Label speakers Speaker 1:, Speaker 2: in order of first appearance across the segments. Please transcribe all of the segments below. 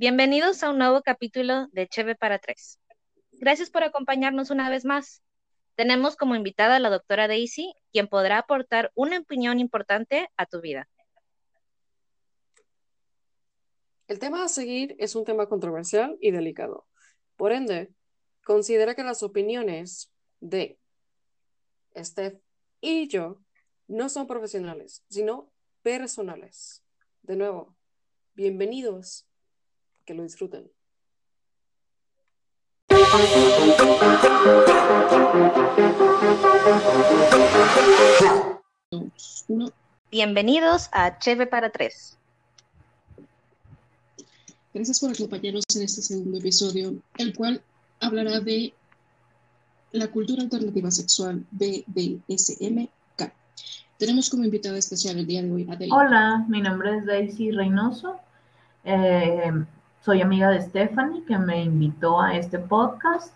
Speaker 1: Bienvenidos a un nuevo capítulo de Cheve para Tres. Gracias por acompañarnos una vez más. Tenemos como invitada a la doctora Daisy, quien podrá aportar una opinión importante a tu vida.
Speaker 2: El tema a seguir es un tema controversial y delicado. Por ende, considera que las opiniones de Steph y yo no son profesionales, sino personales. De nuevo, bienvenidos que lo disfruten.
Speaker 1: Bienvenidos a Cheve para Tres.
Speaker 3: Gracias por acompañarnos en este segundo episodio, el cual hablará de la cultura alternativa sexual BDSMK. Tenemos como invitada especial el día de hoy a.
Speaker 4: Hola, mi nombre es Daisy Reynoso. Eh, soy amiga de Stephanie, que me invitó a este podcast.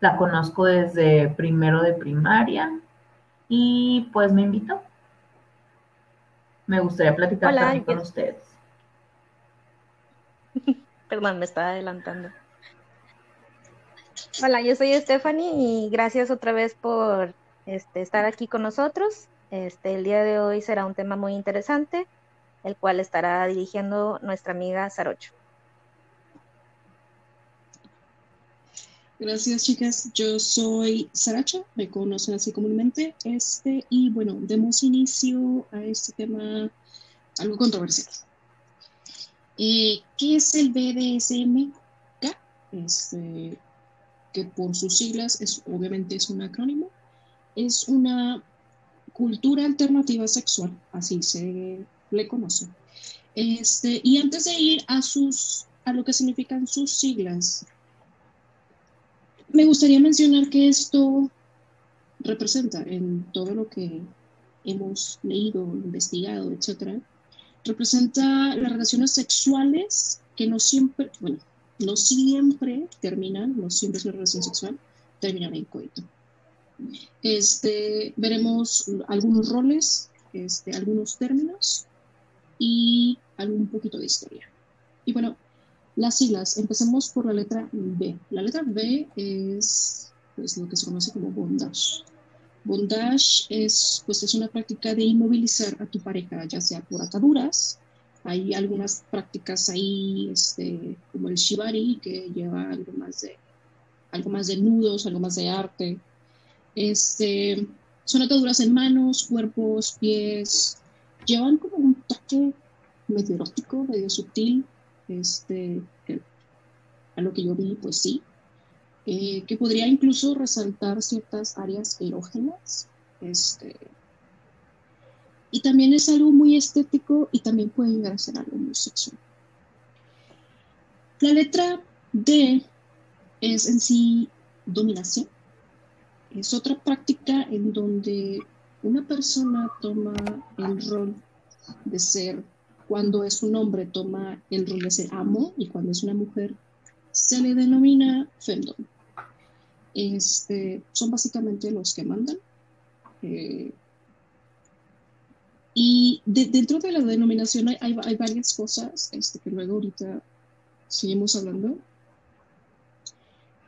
Speaker 4: La conozco desde primero de primaria y pues me invitó. Me gustaría platicar también con ustedes.
Speaker 1: Perdón, me estaba adelantando. Hola, yo soy Stephanie y gracias otra vez por este, estar aquí con nosotros. Este, el día de hoy será un tema muy interesante, el cual estará dirigiendo nuestra amiga Sarocho.
Speaker 3: Gracias, chicas. Yo soy Saracha, me conocen así comúnmente. Este, y bueno, demos inicio a este tema algo controversial. Eh, ¿Qué es el BDSMK? Este, que por sus siglas es, obviamente es un acrónimo. Es una cultura alternativa sexual, así se le conoce. Este, y antes de ir a sus a lo que significan sus siglas, me gustaría mencionar que esto representa en todo lo que hemos leído, investigado, etcétera, representa las relaciones sexuales que no siempre, bueno, no siempre terminan, no siempre es una relación sexual, terminan en coito. Este, veremos algunos roles, este, algunos términos y algún poquito de historia. Y bueno, las siglas, empecemos por la letra B. La letra B es pues, lo que se conoce como bondage. Bondage es, pues, es una práctica de inmovilizar a tu pareja, ya sea por ataduras. Hay algunas prácticas ahí, este, como el shibari, que lleva algo más de, algo más de nudos, algo más de arte. Este, son ataduras en manos, cuerpos, pies. Llevan como un toque medio erótico, medio sutil este, a lo que yo vi, pues sí, eh, que podría incluso resaltar ciertas áreas erógenas, este, y también es algo muy estético y también puede llegar a ser algo muy sexual. La letra D es en sí dominación. Es otra práctica en donde una persona toma el rol de ser cuando es un hombre toma el rol de ser amo y cuando es una mujer se le denomina femdom. Este, son básicamente los que mandan. Eh, y dentro de la denominación hay, hay, varias cosas este, que luego ahorita seguimos hablando.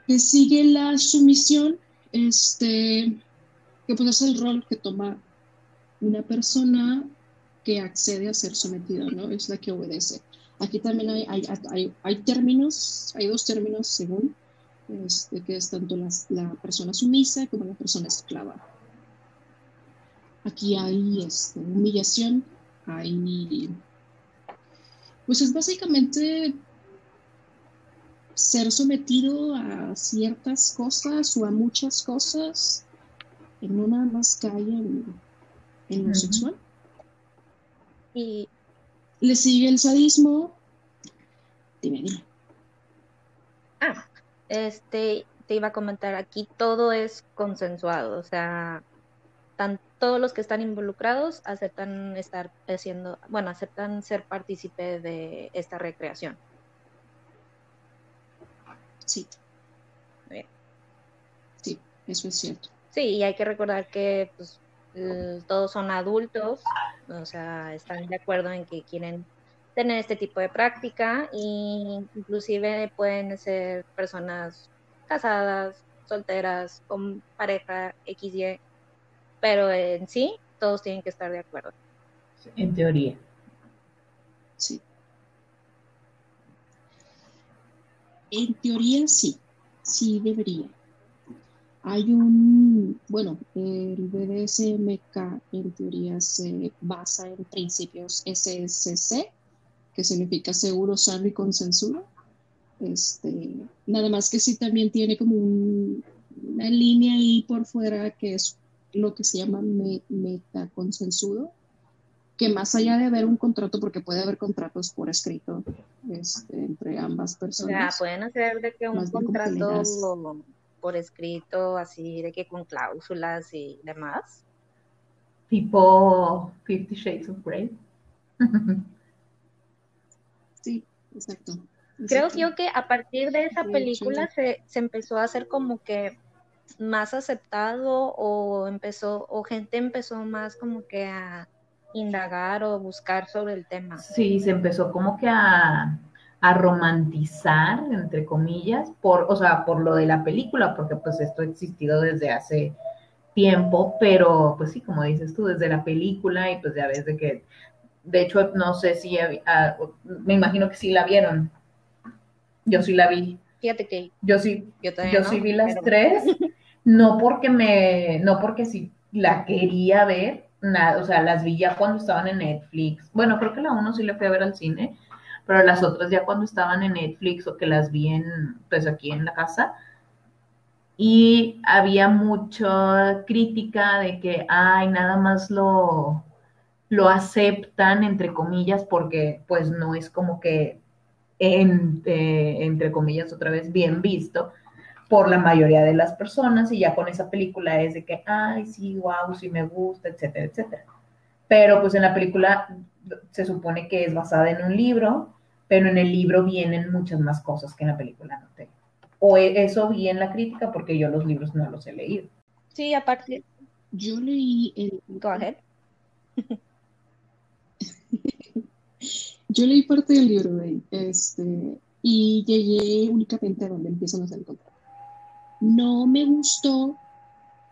Speaker 3: Que sigue la sumisión, este, que pues es el rol que toma una persona que accede a ser sometida, ¿no? Es la que obedece. Aquí también hay, hay, hay, términos, hay dos términos según, este, que es tanto la, persona sumisa como la persona esclava. Aquí hay este, humillación, hay... Pues es básicamente ser sometido a ciertas cosas o a muchas cosas, y no nada más cae en, en lo sexual.
Speaker 1: Y
Speaker 3: le sigue el sadismo. Dime, dime.
Speaker 1: Ah, este, te iba a comentar, aquí todo es consensuado, o sea, todos los que están involucrados aceptan estar haciendo, bueno, aceptan ser partícipe de esta recreación.
Speaker 3: Sí. Sí, eso es cierto.
Speaker 1: Sí, y hay que recordar que pues, todos son adultos, o sea, están de acuerdo en que quieren tener este tipo de práctica y inclusive pueden ser personas casadas, solteras, con pareja XY, pero en sí todos tienen que estar de acuerdo.
Speaker 4: En teoría.
Speaker 3: Sí. En teoría sí, sí debería. Hay un, bueno, el BDSMK en teoría se basa en principios SSC, que significa seguro, sano y consensuado. Este, nada más que sí también tiene como una línea ahí por fuera que es lo que se llama metaconsensudo, que más allá de haber un contrato, porque puede haber contratos por escrito este, entre ambas personas.
Speaker 1: O sea, pueden hacer de que un contrato por escrito, así de que con cláusulas y demás.
Speaker 4: Tipo Fifty Shades of Grey.
Speaker 3: sí, exacto.
Speaker 1: Creo yo que a partir de esa película se, se empezó a hacer como que más aceptado o empezó o gente empezó más como que a indagar o buscar sobre el tema.
Speaker 4: Sí, se empezó como que a, a romantizar, entre comillas, por, o sea, por lo de la película, porque pues esto ha existido desde hace tiempo, pero pues sí, como dices tú, desde la película y pues ya ves de que, de hecho, no sé si, ah, me imagino que sí la vieron. Yo sí la vi.
Speaker 1: Fíjate que
Speaker 4: yo sí, yo, yo sí vi las tres, no porque me, no porque sí la quería ver, nada, o sea, las vi ya cuando estaban en Netflix. Bueno, creo que la uno sí la fui a ver al cine, pero las otras ya cuando estaban en Netflix o que las vi en, pues aquí en la casa. Y había mucha crítica de que, ay, nada más lo, lo aceptan, entre comillas, porque pues no es como que, en, eh, entre comillas, otra vez, bien visto por la mayoría de las personas y ya con esa película es de que, ay, sí, wow, sí me gusta, etcétera, etcétera. Pero pues en la película se supone que es basada en un libro, pero en el libro vienen muchas más cosas que en la película no tengo. O e, eso vi en la crítica porque yo los libros no los he leído.
Speaker 1: Sí, aparte.
Speaker 3: Yo leí el...
Speaker 1: Go ahead.
Speaker 3: yo leí parte del libro de este, y llegué únicamente a donde empiezan a hacer contratos. No me gustó,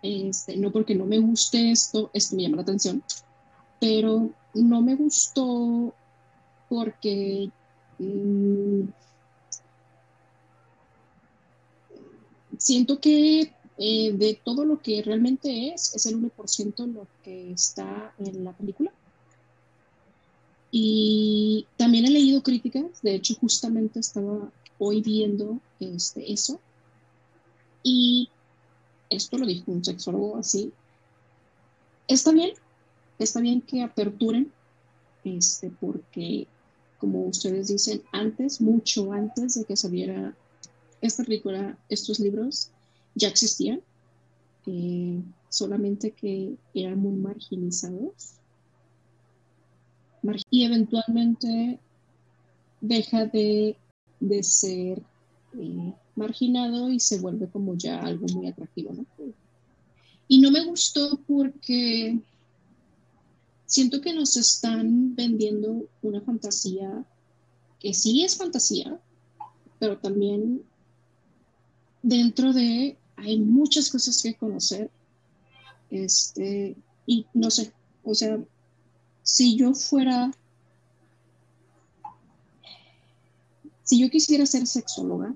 Speaker 3: este, no porque no me guste esto, esto me llama la atención, pero no me gustó porque siento que eh, de todo lo que realmente es, es el 1% lo que está en la película. Y también he leído críticas, de hecho justamente estaba hoy viendo este, eso, y esto lo dijo un sexólogo así. Está bien, está bien que aperturen, este, porque como ustedes dicen, antes, mucho antes de que saliera esta película, estos libros ya existían, eh, solamente que eran muy marginizados. Y eventualmente deja de, de ser eh, marginado y se vuelve como ya algo muy atractivo. Y no me gustó porque siento que nos están vendiendo una fantasía que sí es fantasía, pero también dentro de hay muchas cosas que conocer. Este, y no sé, o sea, si yo fuera, si yo quisiera ser sexóloga,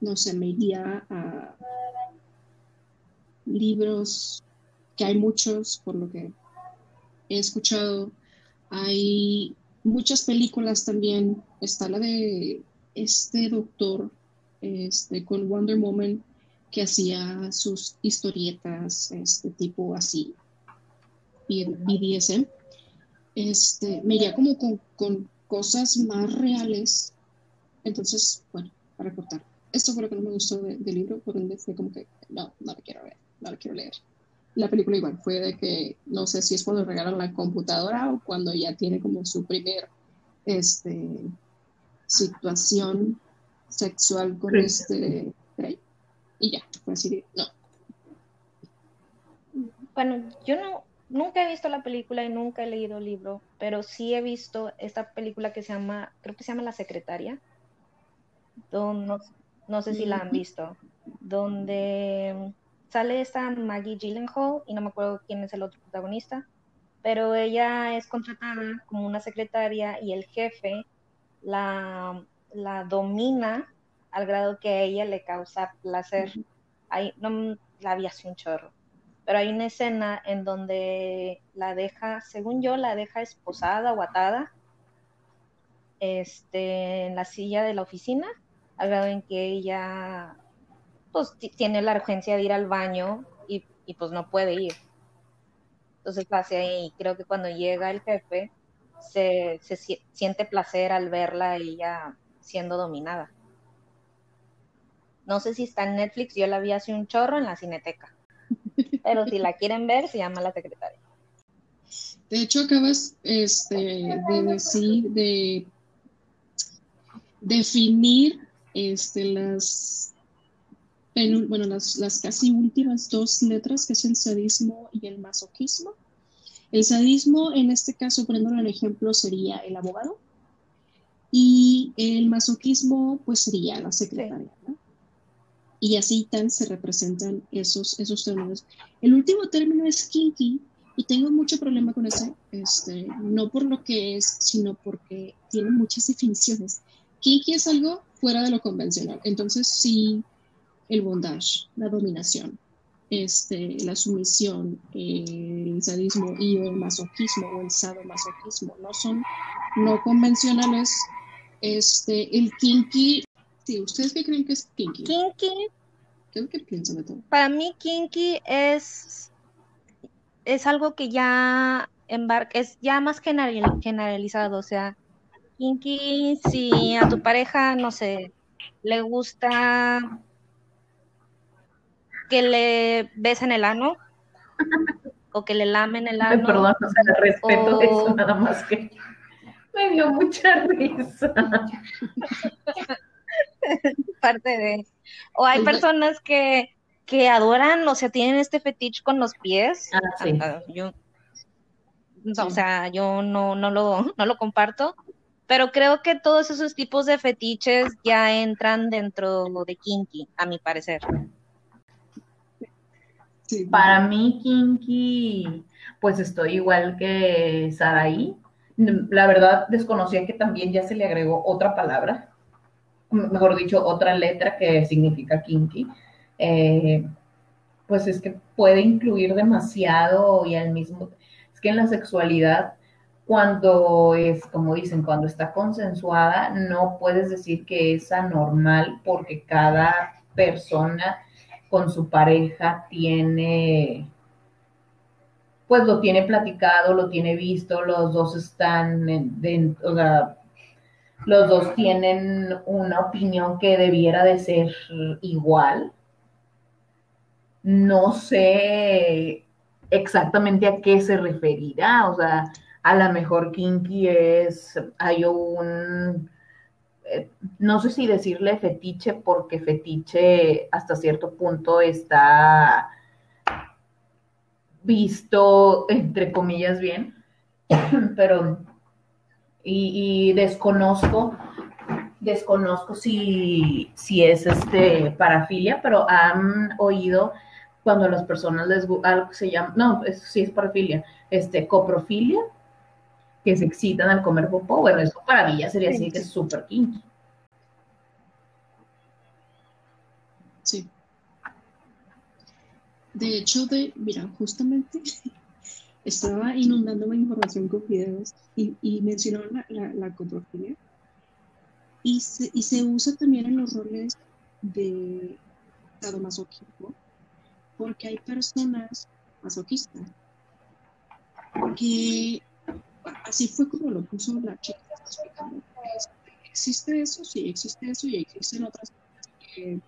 Speaker 3: no sé, me iría a libros, que hay muchos, por lo que he escuchado. Hay muchas películas también. Está la de este doctor este, con Wonder Woman que hacía sus historietas, este tipo así, BDSM. Este, me iría como con, con cosas más reales. Entonces, bueno, para cortar esto fue lo que no me gustó del libro, por ende fue como que no, no lo quiero ver, no lo quiero leer. La película igual fue de que no sé si es cuando regalan la computadora o cuando ya tiene como su primer este, situación sexual con este rey. Y ya, fue así no.
Speaker 1: Bueno, yo no, nunca he visto la película y nunca he leído el libro, pero sí he visto esta película que se llama, creo que se llama La Secretaria, no, no, sé si la han visto, donde sale esta Maggie Gyllenhaal y no me acuerdo quién es el otro protagonista, pero ella es contratada como una secretaria y el jefe la, la domina al grado que a ella le causa placer. Ahí, no la vi así un chorro pero hay una escena en donde la deja, según yo, la deja esposada o atada este, en la silla de la oficina, al grado en que ella pues tiene la urgencia de ir al baño y, pues no puede ir. Entonces pase ahí, creo que cuando llega el jefe se, se siente placer al verla ella siendo dominada. No sé si está en Netflix, yo la vi hace un chorro en la cineteca. Pero si la quieren ver, se llama La Secretaria.
Speaker 3: De hecho, acabas este, de decir, de definir este, las, bueno, las, las casi últimas dos letras, que es el sadismo y el masoquismo. El sadismo, en este caso, poniéndolo en ejemplo, sería el abogado. Y el masoquismo, pues sería la secretaria. ¿no? y así tan se representan esos, esos términos. El último término es kinky y tengo mucho problema con ese, este, no por lo que es, sino porque tiene muchas definiciones. Kinky es algo fuera de lo convencional, entonces sí, el bondage, la dominación, este, la sumisión, el sadismo y el masoquismo o el sadomasoquismo no son no convencionales. Este, el kinky Sí, ¿ustedes qué creen que es kinky?
Speaker 1: Kinky.
Speaker 3: ¿Qué, piensan de todo?
Speaker 1: Para mí, kinky es, es algo que ya embarca, es ya más generalizado. O sea, kinky, si a tu pareja, no sé, le gusta que le besen el ano o que le lamen el ano.
Speaker 4: Perdón, o sea, respeto eso nada más que me dio mucha risa.
Speaker 1: parte de... O hay personas que, que adoran, o sea, tienen este fetiche con los pies.
Speaker 4: Ah, sí.
Speaker 1: Yo, o sea, yo no, no, lo, no lo comparto, pero creo que todos esos tipos de fetiches ya entran dentro de kinky, a mi parecer.
Speaker 4: Para mí, kinky, pues estoy igual que Saraí. La verdad, desconocía que también ya se le agregó otra palabra mejor dicho, otra letra que significa kinky, eh, pues es que puede incluir demasiado y al mismo, es que en la sexualidad, cuando es, como dicen, cuando está consensuada, no puedes decir que es anormal porque cada persona con su pareja tiene, pues lo tiene platicado, lo tiene visto, los dos están o sea, los dos tienen una opinión que debiera de ser igual. No sé exactamente a qué se referirá, o sea, a lo mejor kinky es, hay un, eh, no sé si decirle fetiche, porque fetiche hasta cierto punto está visto, entre comillas, bien, pero y, desconozco, desconozco si, si es este parafilia, pero han oído cuando a las personas les algo se llama, no, eso sí es parafilia, este, coprofilia, que se excitan al comer popó, bueno, eso para mí ya sería así que es súper kinky.
Speaker 3: Sí. De hecho, de, mira, justamente estaba inundándome información con videos y, y mencionaron la, la, coprofilia. Y se, y se usa también en los roles de sadomasoquismo, porque hay personas masoquistas que así fue como lo puso la chica explicando. ¿Existe eso? Sí, existe eso y existen otras cosas que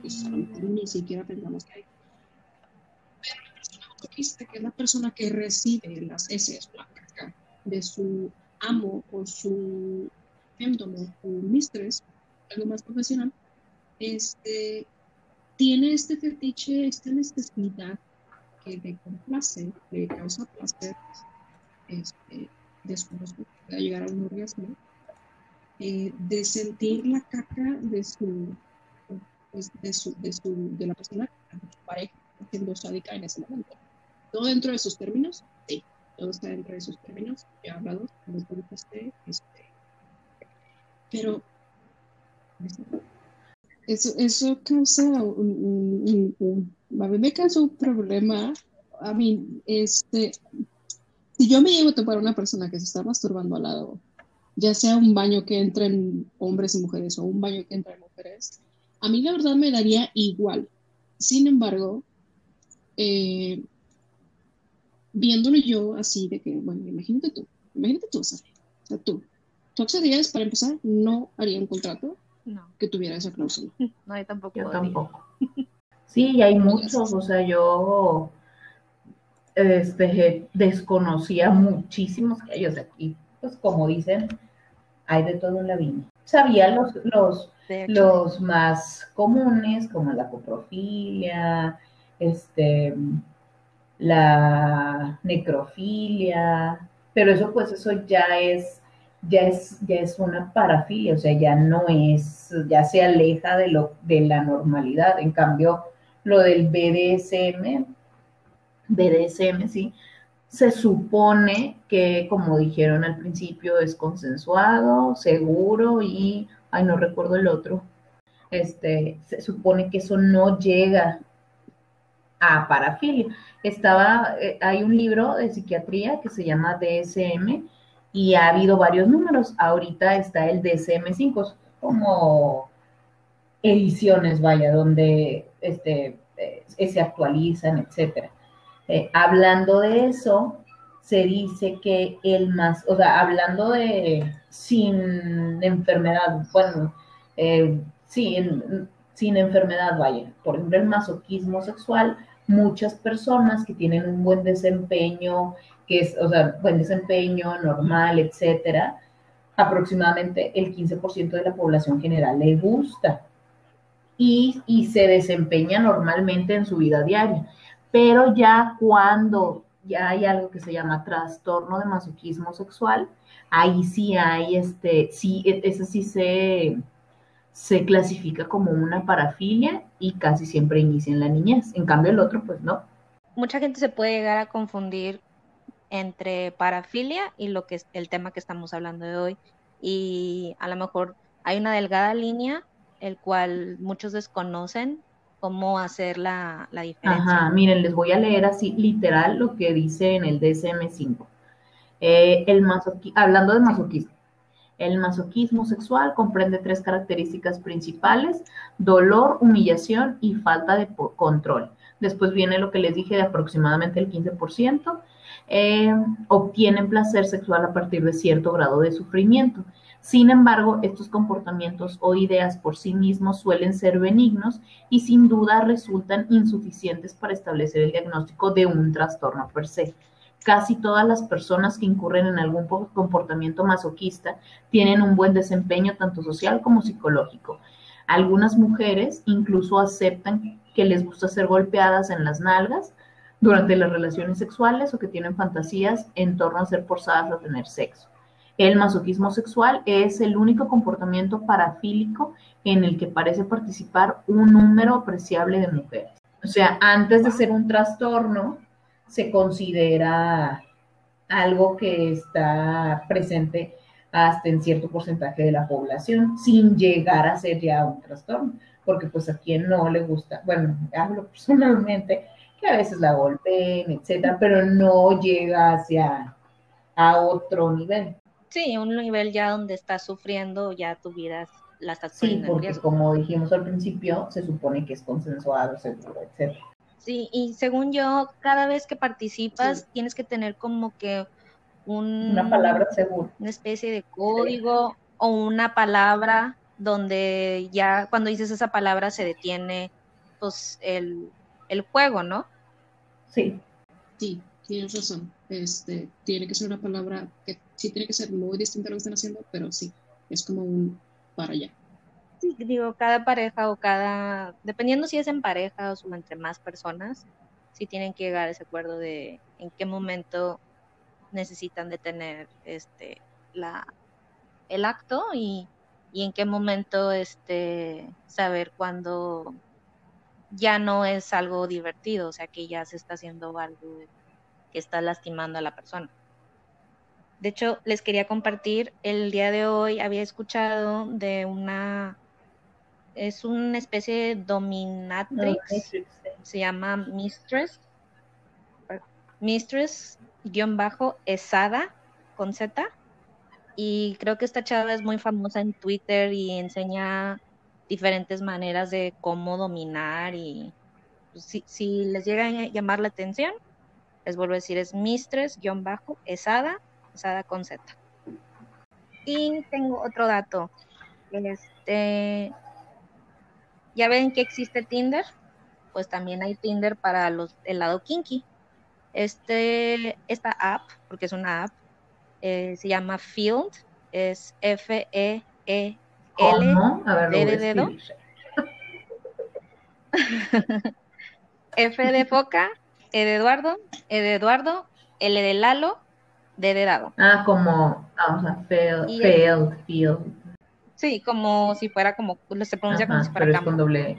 Speaker 3: pues, ni siquiera pensamos que hay que es la persona que recibe las heces, de su amo o su féndomo o mistress, algo más profesional, este, tiene este fetiche, esta necesidad que le complace, le causa placer, este, desconozco, pueda llegar a un orgasmo, eh, de sentir la caca de su, pues, de su, de su, de la persona, de su pareja, siendo sádica en ese momento. Todo dentro de sus términos, sí, todo está dentro de sus términos, ya hablados, como tú dijiste, este, pero eso, eso causa un, un, un, a mí me causa un problema. A mí, este, si yo me llevo a topar a una persona que se está masturbando al lado, ya sea un baño que entren hombres y mujeres o un baño que entren mujeres, a mí la verdad me daría igual. Sin embargo, eh, viéndolo yo así de que, bueno, imagínate tú, imagínate tú, o sea, tú, tú accederías para empezar, no haría un contrato
Speaker 1: No,
Speaker 3: que tuviera esa cláusula.
Speaker 1: no, yo tampoco.
Speaker 4: Yo tampoco. Sí, y hay muchos, o sea, yo este, desconocía muchísimos que ellos aquí, pues como dicen, hay de todo en la viña. Sabía los, los, los más comunes, como la coprofilia, este, la necrofilia, pero eso pues eso ya es, ya es, ya es una parafilia, o sea, ya no es, ya se aleja de lo, de la normalidad. En cambio, lo del BDSM, BDSM, sí, se supone que, como dijeron al principio, es consensuado, seguro y, ay, no recuerdo el otro, este, se supone que eso no llega a parafilia. Estaba, eh, hay un libro de psiquiatría que se llama DSM y ha habido varios números. Ahorita está el DSM-5, como ediciones, vaya, donde este, eh, se actualizan, etcétera. Eh, hablando de eso, se dice que el más, o sea, hablando de sin enfermedad, bueno, eh, sí, sin enfermedad, vaya, por ejemplo, el masoquismo sexual, muchas personas que tienen un buen desempeño, que es, o sea, buen desempeño normal, etcétera, aproximadamente el 15% de la población general le gusta y, y se desempeña normalmente en su vida diaria. Pero ya cuando ya hay algo que se llama trastorno de masoquismo sexual, ahí sí hay, este, sí, e- ese sí se, se clasifica como una parafilia y casi siempre inicia en la niñez. En cambio el otro, pues no.
Speaker 1: mucha gente se puede llegar a confundir entre parafilia y lo que es el tema que estamos hablando de hoy. Y a lo mejor hay una delgada línea, el cual muchos desconocen cómo hacer la, la diferencia.
Speaker 4: Ajá, miren, les voy a leer así literal lo que dice en el DSM-5. Eh, el masoqui- hablando de masoquismo. El masoquismo sexual comprende tres características principales, dolor, humillación y falta de control. Después viene lo que les dije de aproximadamente el 15%. Eh, obtienen placer sexual a partir de cierto grado de sufrimiento. Sin embargo, estos comportamientos o ideas por sí mismos suelen ser benignos y sin duda resultan insuficientes para establecer el diagnóstico de un trastorno per se. Casi todas las personas que incurren en algún po- comportamiento masoquista tienen un buen desempeño tanto social como psicológico. Algunas mujeres incluso aceptan que les gusta ser golpeadas en las nalgas durante las relaciones sexuales o que tienen fantasías en torno a ser forzadas a tener sexo. El masoquismo sexual es el único comportamiento parafílico en el que parece participar un número apreciable de mujeres. O sea, antes de ser un trastorno, se considera algo que está presente hasta en cierto porcentaje de la población, sin llegar a ser ya un trastorno, porque pues a quien no le gusta, bueno, hablo personalmente, que a veces la golpeen, etcétera, pero no llega hacia a otro nivel.
Speaker 1: Sí, un nivel ya donde estás sufriendo, ya tu vida la estás
Speaker 4: Sí,
Speaker 1: en
Speaker 4: porque
Speaker 1: riesgo.
Speaker 4: como dijimos al principio, se supone que es consensuado, seguro, etcétera.
Speaker 1: Sí, y según yo, cada vez que participas tienes que tener como que un,
Speaker 4: Una palabra segura.
Speaker 1: una especie de código o una palabra donde ya cuando dices esa palabra se detiene pues el, el juego, ¿no?
Speaker 4: Sí,
Speaker 3: Sí, tienes razón. Este, tiene que ser una palabra que sí tiene que ser muy distinta a lo que están haciendo, pero sí, es como un para allá.
Speaker 1: Sí, digo, cada pareja o cada, dependiendo si es en pareja o entre más personas, sí tienen que llegar a ese acuerdo de en qué momento necesitan detener este la el acto y, y en qué momento este saber cuándo ya no es algo divertido, o sea que ya se está haciendo algo que está lastimando a la persona. De hecho, les quería compartir, el día de hoy había escuchado de una, es una especie de dominatrix, se llama Mistress, Mistress, guion bajo, Esada, con Z, y creo que esta chava es muy famosa en Twitter y enseña diferentes maneras de cómo dominar y pues, si, si les llega a llamar la atención, les vuelvo a decir, es Mistress-Esada, Esada con Z. Y tengo otro dato. Este, ya ven que existe Tinder, pues también hay Tinder para los, el lado kinky. Este, esta app, porque es una app, eh, se llama Field, es F-E-E L D de dedo. F de foca, E de Eduardo, E de Eduardo, L de Lalo, de dado.
Speaker 4: Ah, como, vamos a failed, field.
Speaker 1: Sí, como si fuera como, se pronuncia como si fuera
Speaker 4: pero es con doble e.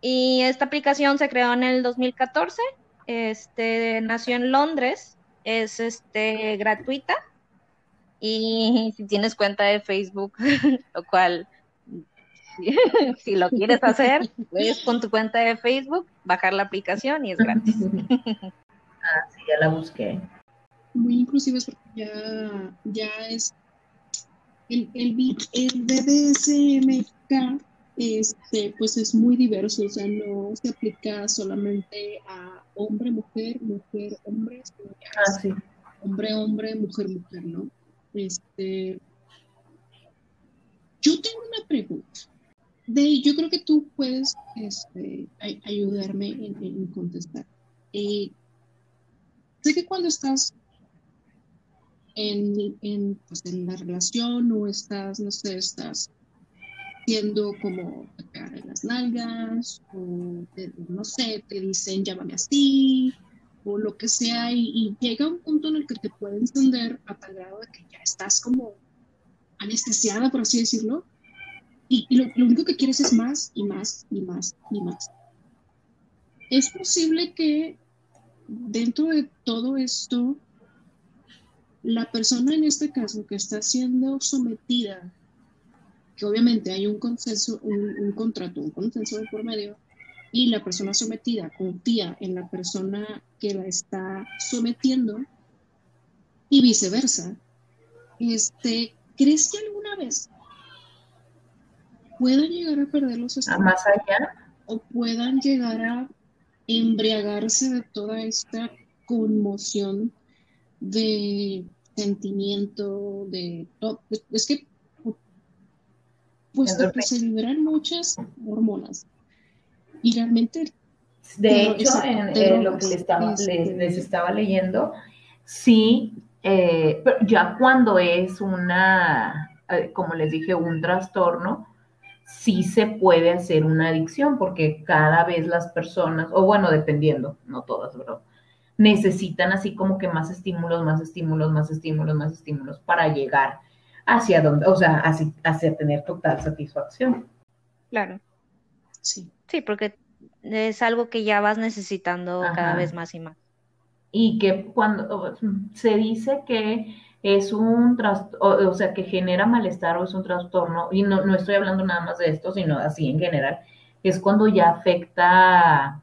Speaker 1: Y esta aplicación se creó en el 2014, este, nació en Londres, es este, gratuita y si tienes cuenta de Facebook, lo cual, si, lo quieres hacer, puedes con tu cuenta de Facebook bajar la aplicación y es gratis.
Speaker 4: ah, sí, ya la busqué.
Speaker 3: Muy inclusive porque ya, ya es el, el, el BDSMK este, pues es muy diverso, o sea, no se aplica solamente a hombre, mujer, mujer, hombre,
Speaker 4: ah, sí.
Speaker 3: hombre, hombre, mujer, mujer, ¿no? Este, yo tengo una pregunta. De, yo creo que tú puedes este, ayudarme en, contestar. Eh, sé que cuando estás en, pues, en, la relación o estás, no sé, estás siendo como en las nalgas o no sé, te dicen llámame así o lo que sea, y, llega un punto en el que te puede encender a tal grado de que ya estás como anestesiada, por así decirlo, y, lo, único que quieres es más y más y más y más. Es posible que dentro de todo esto, la persona en este caso que está siendo sometida, que obviamente hay un consenso, un, un contrato, un consenso de por medio, y la persona sometida confía en la persona que la está sometiendo y viceversa, este, ¿crees que alguna vez puedan llegar a perder los
Speaker 4: estados? Más allá.
Speaker 3: O puedan llegar a embriagarse de toda esta conmoción de sentimiento, de todo. Es que, puesto que se liberan muchas hormonas y realmente
Speaker 4: de hecho, en, lo que les estaba, les, estaba leyendo, sí, eh, ya cuando es una, eh, como les dije, un trastorno, sí se puede hacer una adicción, porque cada vez las personas, o bueno, dependiendo, no todas, ¿verdad? Necesitan así como que más estímulos, más estímulos, más estímulos, más estímulos para llegar hacia donde, o sea, hacia, hacia tener total satisfacción.
Speaker 1: Claro. Sí. Sí, porque es algo que ya vas necesitando cada vez más y más.
Speaker 4: Y que cuando se dice que es un trastorno, o sea, que genera malestar o es un trastorno, y no, no estoy hablando nada más de esto, sino así en general, es cuando ya afecta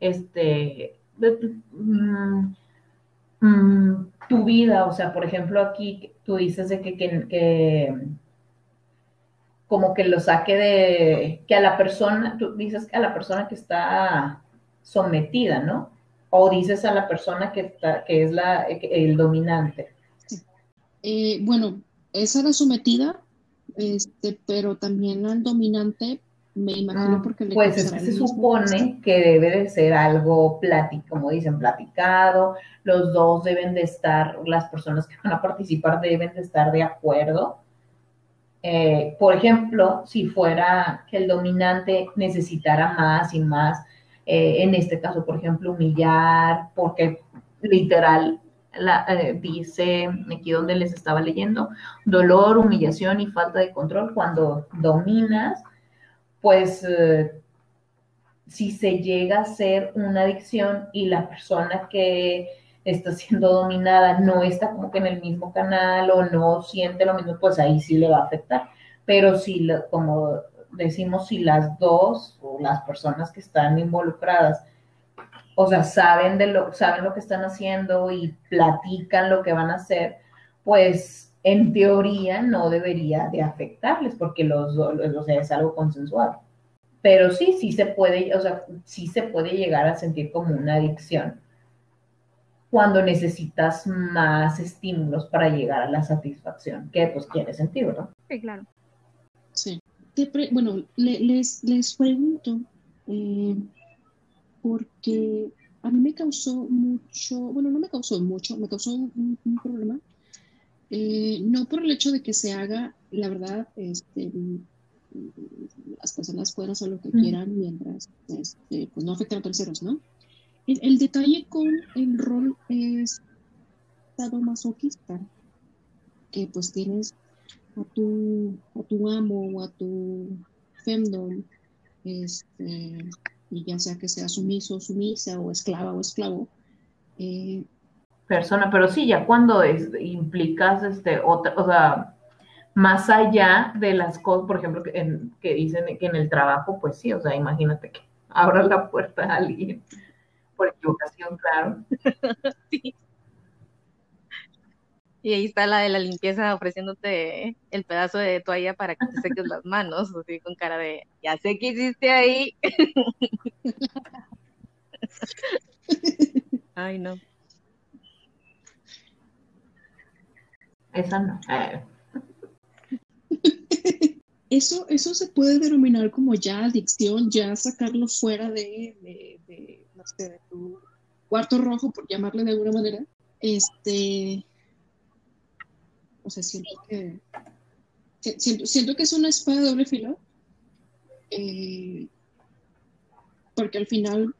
Speaker 4: este mm, mm, tu vida, o sea, por ejemplo, aquí tú dices de que, que como que lo saque de, que a la persona, tú dices que a la persona que está sometida, ¿no? O dices a la persona que, está, que es la, el dominante.
Speaker 3: Eh, bueno, esa la sometida, este, pero también al dominante, me imagino ah, porque le
Speaker 4: Pues se supone que debe de ser algo platicado, como dicen, platicado, los dos deben de estar, las personas que van a participar deben de estar de acuerdo eh, por ejemplo, si fuera que el dominante necesitara más y más eh, en este caso, por ejemplo, humillar, porque literal la, eh, dice aquí donde les estaba leyendo, dolor, humillación y falta de control. Cuando dominas, pues eh, si se llega a ser una adicción y la persona que está siendo dominada no está como que en el mismo canal o no siente lo mismo, pues ahí sí le va a afectar. Pero si, como decimos, si las dos o las personas que están involucradas o sea, saben, de lo, saben lo que están haciendo y platican lo que van a hacer, pues en teoría no debería de afectarles porque los, o sea, es algo consensuado. Pero sí, sí se puede, o sea, sí se puede llegar a sentir como una adicción cuando necesitas más estímulos para llegar a la satisfacción, que pues tiene sentido, ¿no?
Speaker 1: Sí, claro.
Speaker 3: Sí. bueno, les, les pregunto, eh, porque a mí me causó mucho, bueno, no me causó mucho, me causó un, problema. Eh, no por el hecho de que se haga, la verdad, este, las personas pueden hacer lo que quieran mientras este, pues no afecten a terceros, ¿no? El, detalle con el rol es masoquista, que pues tienes a tu, a tu amo o a tu femdom, este, y ya sea que sea sumiso, sumisa o esclava o esclavo. Eh,
Speaker 4: Persona, pero sí, ya cuando implicas este, otra, o sea, más allá de las cosas, por ejemplo, que, en, que dicen que en el trabajo, pues sí, o sea, imagínate que abra la puerta a alguien por equivocación, claro. sí.
Speaker 1: Y ahí está la de la limpieza ofreciéndote el pedazo de toalla para que te seques las manos, así con cara de, ya sé qué hiciste ahí. Ay, no.
Speaker 4: Esa no.
Speaker 3: Eso, eso se puede denominar como ya adicción, ya sacarlo fuera de, de, de tu cuarto rojo, por llamarle de alguna manera. Este, o sea, siento que, siento, que es una espada de doble filo. Eh, porque al final,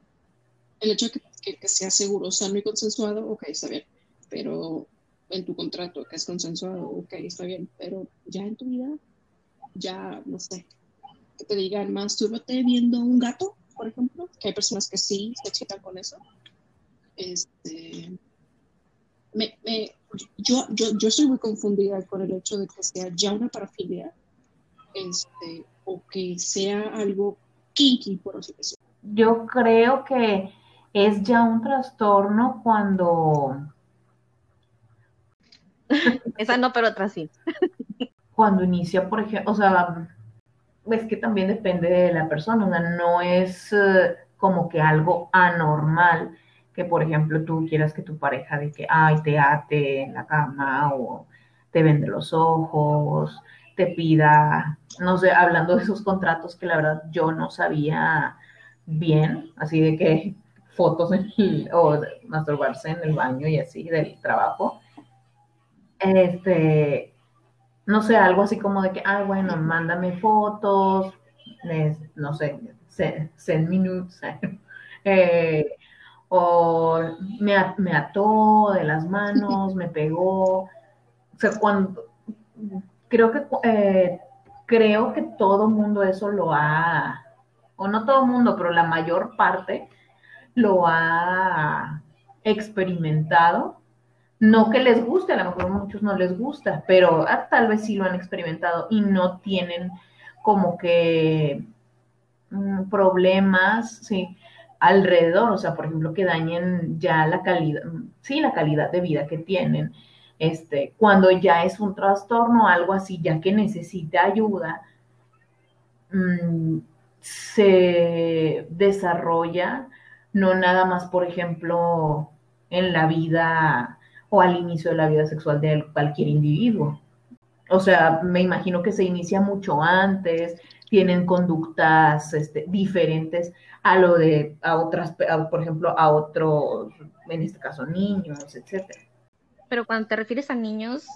Speaker 3: el hecho de que, sea seguro, sano y consensuado, ok, está bien. Pero en tu contrato que es consensuado, ok, está bien. Pero ya en tu vida, ya, no sé, que te digan, más túrbate viendo un gato, por ejemplo, que hay personas que sí se excitan con eso. Este, me, yo, yo, yo estoy muy confundida con el hecho de que sea ya una parafilia este, o que sea algo kinky, por así decirlo.
Speaker 4: Yo creo que es ya un trastorno cuando...
Speaker 1: Esa no, pero otra sí.
Speaker 4: cuando inicia, por ejemplo, o sea, es que también depende de la persona, o sea, no es eh, como que algo anormal que, por ejemplo, tú quieras que tu pareja de que, ay, te ate en la cama o te vende los ojos, te pida, no sé, hablando de esos contratos que la verdad yo no sabía bien, así de que fotos o masturbarse en el baño y así del trabajo. Este, no sé, algo así como de que, ay, bueno, mándame fotos, no sé, send, minutes, eh, o me, me ató de las manos, me pegó. O sea, cuando creo que eh, creo que todo mundo eso lo ha, o no todo mundo, pero la mayor parte lo ha experimentado. No que les guste, a lo mejor muchos no les gusta, pero ah, tal vez sí lo han experimentado y no tienen como que mm, problemas, alrededor, o sea, por ejemplo, que dañen ya la calidad, sí, la calidad de vida que tienen. Este, cuando ya es un trastorno, algo así, ya que necesita ayuda, mm, se desarrolla no nada más, por ejemplo, en la vida o al inicio de la vida sexual de cualquier individuo. O sea, me imagino que se inicia mucho antes, tienen conductas este, diferentes a lo de a otras, por ejemplo, a otros, en este caso niños, etcétera.
Speaker 1: Pero cuando te refieres a niños,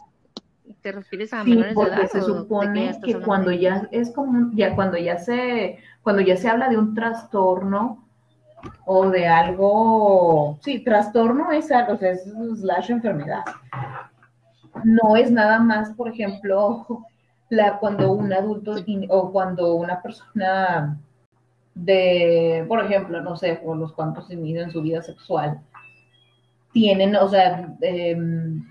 Speaker 1: te refieres a menores de edad.
Speaker 4: se supone que cuando ya es como ya cuando ya se cuando ya se habla de un trastorno o de algo, sí, trastorno es algo, o sea, es slash enfermedad. No es nada más, por ejemplo, la, cuando un adulto in- o cuando una persona de, por ejemplo, no sé, por los cuantos inician su vida sexual, tienen, o sea, em,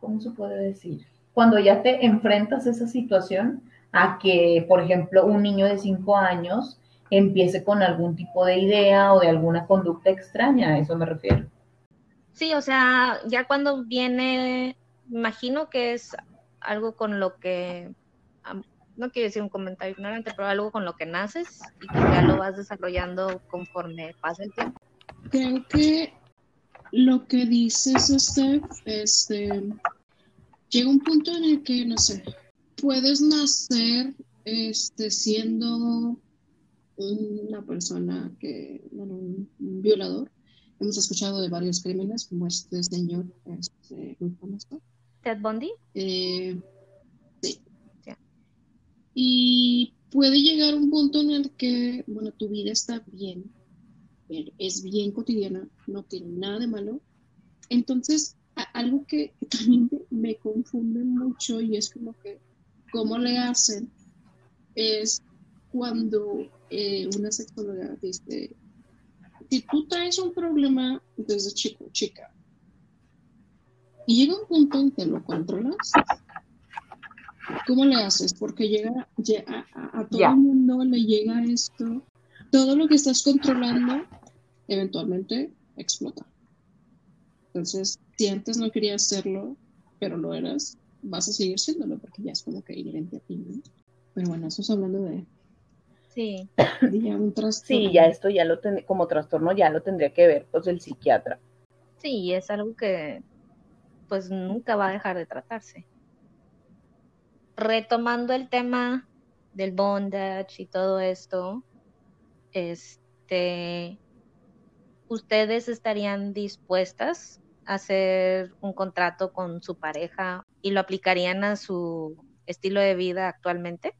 Speaker 4: ¿cómo se puede decir? Cuando ya te enfrentas a esa situación, a que, por ejemplo, un niño de 5 años empiece con algún tipo de idea o de alguna conducta extraña, a eso me refiero.
Speaker 1: Sí, o sea, ya cuando viene, imagino que es algo con lo que, no quiero decir un comentario ignorante, pero algo con lo que naces y que ya lo vas desarrollando conforme pasa el tiempo.
Speaker 3: Creo que lo que dices, Steph, este, llega un punto en el que, no sé, puedes nacer este, siendo una persona que, bueno, un, un violador. Hemos escuchado de varios crímenes, como este señor, este, muy famoso.
Speaker 1: Ted Bundy,
Speaker 3: Eh, sí. Y puede llegar un punto en el que, bueno, tu vida está bien, es bien cotidiana, no tiene nada de malo. Entonces, algo que también me confunde mucho y es como que, ¿cómo le hacen? Es cuando eh, una sexóloga dice, si tú traes un problema desde chico, chica, y llega un punto en que lo controlas, ¿cómo le haces? Porque llega, lle- a, todo el mundo le llega esto, todo lo que estás controlando eventualmente explota. Entonces, si antes no querías hacerlo, pero lo eras, vas a seguir siéndolo porque ya es como que inherente a ti, ¿no? Pero bueno, eso es hablando de,
Speaker 1: sí.
Speaker 3: de ya un trastorno.
Speaker 4: Sí, ya esto ya lo ten- como trastorno ya lo tendría que ver pues el psiquiatra.
Speaker 1: Sí, es algo que pues nunca va a dejar de tratarse. Retomando el tema del bondage y todo esto, este, ¿ustedes estarían dispuestas a hacer un contrato con su pareja y lo aplicarían a su estilo de vida actualmente?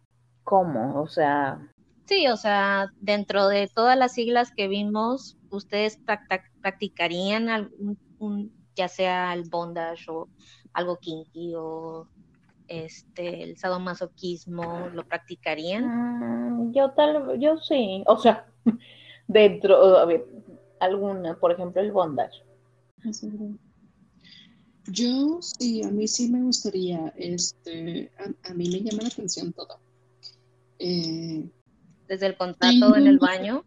Speaker 4: ¿Cómo? O sea,
Speaker 1: Sí, o sea, dentro de todas las siglas que vimos, ¿ustedes prac- prac- practicarían algún, un- ya sea el bondage o algo kinky o este el sadomasoquismo, lo practicarían?
Speaker 4: mm, yo tal, yo sí, o sea, dentro, a ver, alguna, por ejemplo, el bondage.
Speaker 3: Yo sí, a mí sí me gustaría, este, a, a mí me llama la atención todo. Eh,
Speaker 1: Desde el contrato en el baño.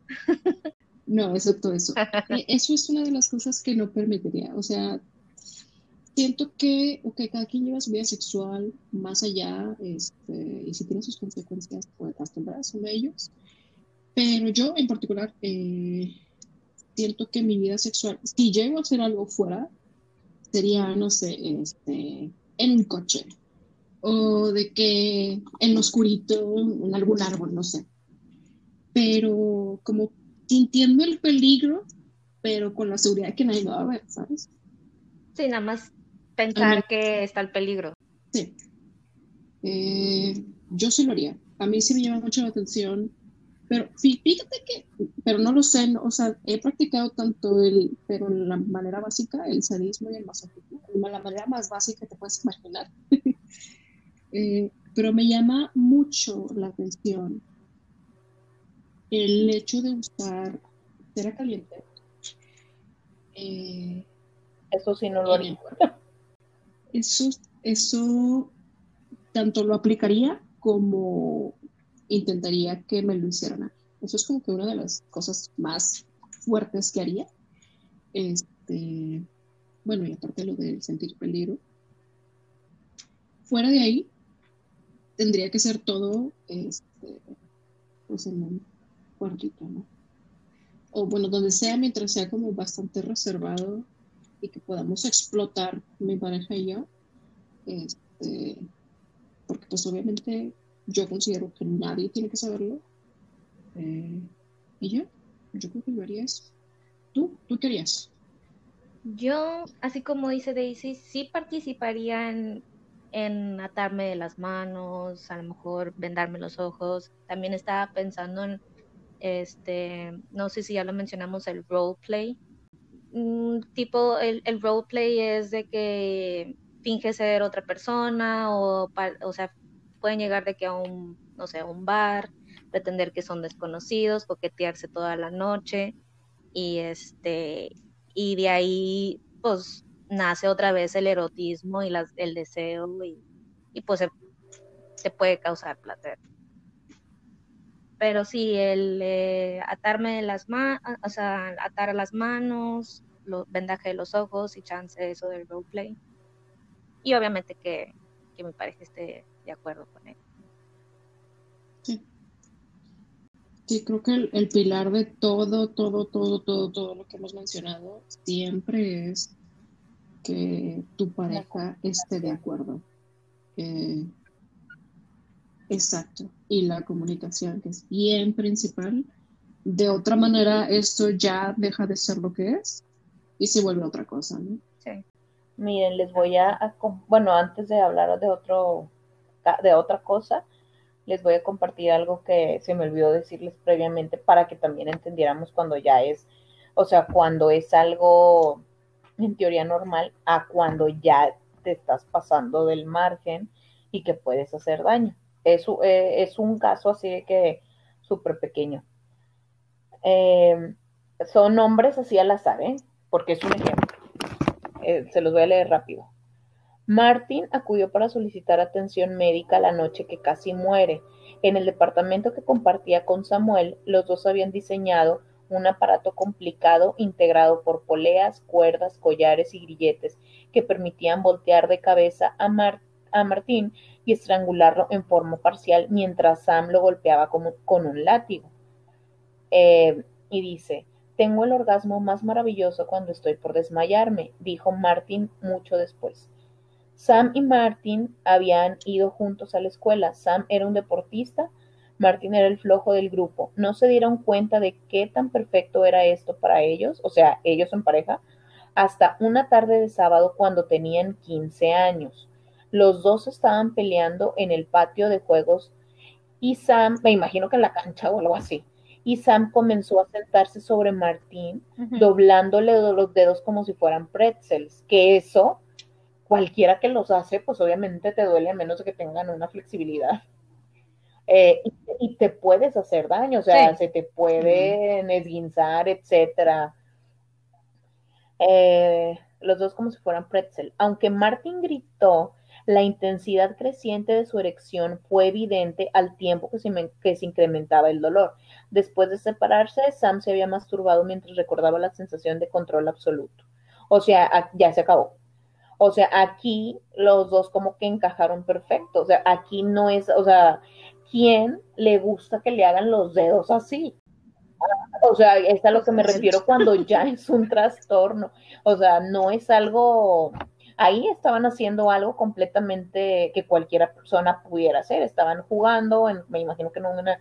Speaker 3: no, excepto eso. Eh, Eso es una de las cosas que no permitiría. O sea, siento que, ok, cada quien lleva su vida sexual más allá, este, y si tiene sus consecuencias, pues las tendrá, son de ellos. Pero yo en particular, eh, siento que mi vida sexual, si llego a hacer algo fuera, sería, no sé, este, en un coche, o de que en oscurito, en algún árbol, no sé. Pero como sintiendo el peligro, pero con la seguridad de que nadie lo va a ver, ¿sabes?
Speaker 1: Sí, nada más pensar
Speaker 3: Ajá.
Speaker 1: que está el peligro.
Speaker 3: Sí. Eh, yo sí lo haría. A mí sí me llama mucho la atención. Pero fí- fíjate que, pero no lo sé, no, o sea, he practicado tanto el, pero en la manera básica, el sadismo y el masochismo, la manera más básica que te puedes imaginar. Eh, pero me llama mucho la atención el hecho de usar cera caliente eh,
Speaker 4: Eso sí no lo haría.
Speaker 3: Eso, eso tanto lo aplicaría como intentaría que me lo hicieran a mí. Eso es como que una de las cosas más fuertes que haría. Este, bueno, y aparte lo de sentir peligro. Fuera de ahí, tendría que ser todo este, pues en un cuartito, ¿no? O bueno, donde sea, mientras sea como bastante reservado y que podamos explotar mi pareja y yo. Este, porque pues obviamente yo considero que nadie tiene que saberlo. Eh, y yo, yo creo que lo haría eso. ¿Tú? ¿Tú qué harías?
Speaker 1: Yo, así como dice Daisy, sí participaría en, atarme de las manos, a lo mejor vendarme los ojos. También estaba pensando en Este, no sé si ya lo mencionamos, el roleplay. Mm, tipo, el, el roleplay es de que finge ser otra persona o, o sea, pueden llegar de que a un, no sé, a un bar, pretender que son desconocidos, coquetearse toda la noche y este y de ahí pues nace otra vez el erotismo y las, el deseo y, y pues se, puede causar placer. Pero sí, el eh, atarme las manos, o sea, atar las manos, lo, vendaje de los ojos y chance eso del roleplay. Y obviamente que, que mi pareja esté de acuerdo con él.
Speaker 3: Sí, creo que el, pilar de todo, todo, todo, todo, todo lo que hemos mencionado siempre es que tu pareja esté de acuerdo. Eh, exacto. Y la comunicación, que es bien principal. De otra manera, esto ya deja de ser lo que es y se vuelve otra cosa, ¿no?
Speaker 4: Miren, les voy a, bueno, antes de hablar de otro, de otra cosa, les voy a compartir algo que se me olvidó decirles previamente para que también entendiéramos cuando ya es, o sea, cuando es algo en teoría normal a cuando ya te estás pasando del margen y que puedes hacer daño. Es, eh, es un caso así de que súper pequeño. Em, son nombres así al azar, ¿eh? Porque es un ejemplo. Eh, se los voy a leer rápido. Martin acudió para solicitar atención médica la noche que casi muere. En el departamento que compartía con Samuel, los dos habían diseñado un aparato complicado integrado por poleas, cuerdas, collares y grilletes que permitían voltear de cabeza a, Martín y estrangularlo en forma parcial mientras Sam lo golpeaba con un látigo. Eh, y dice, tengo el orgasmo más maravilloso cuando estoy por desmayarme, dijo Martin mucho después. Sam y Martin habían ido juntos a la escuela. Sam era un deportista, Martin era el flojo del grupo. No se dieron cuenta de qué tan perfecto era esto para ellos, o sea, ellos en pareja, hasta una tarde de sábado cuando tenían 15 años. Los dos estaban peleando en el patio de juegos y Sam, me imagino que en la cancha o algo así, y Sam comenzó a sentarse sobre Martín, doblándole los dedos como si fueran pretzels, que eso cualquiera que los hace, pues obviamente te duele a menos de que tengan una flexibilidad. Eh, y, te puedes hacer daño, o sea, se te pueden esguinzar, etcétera. Eh, los dos como si fueran pretzel. Aunque Martin gritó, la intensidad creciente de su erección fue evidente al tiempo que se, incrementaba el dolor. Después de separarse, Sam se había masturbado mientras recordaba la sensación de control absoluto. O sea, ya se acabó. O sea, aquí los dos como que encajaron perfecto. O sea, aquí no es, o sea, ¿quién le gusta que le hagan los dedos así? O sea, es a lo que me refiero cuando ya es un trastorno. O sea, no es algo, ahí estaban haciendo algo completamente que cualquiera persona pudiera hacer. Estaban jugando, me imagino que en una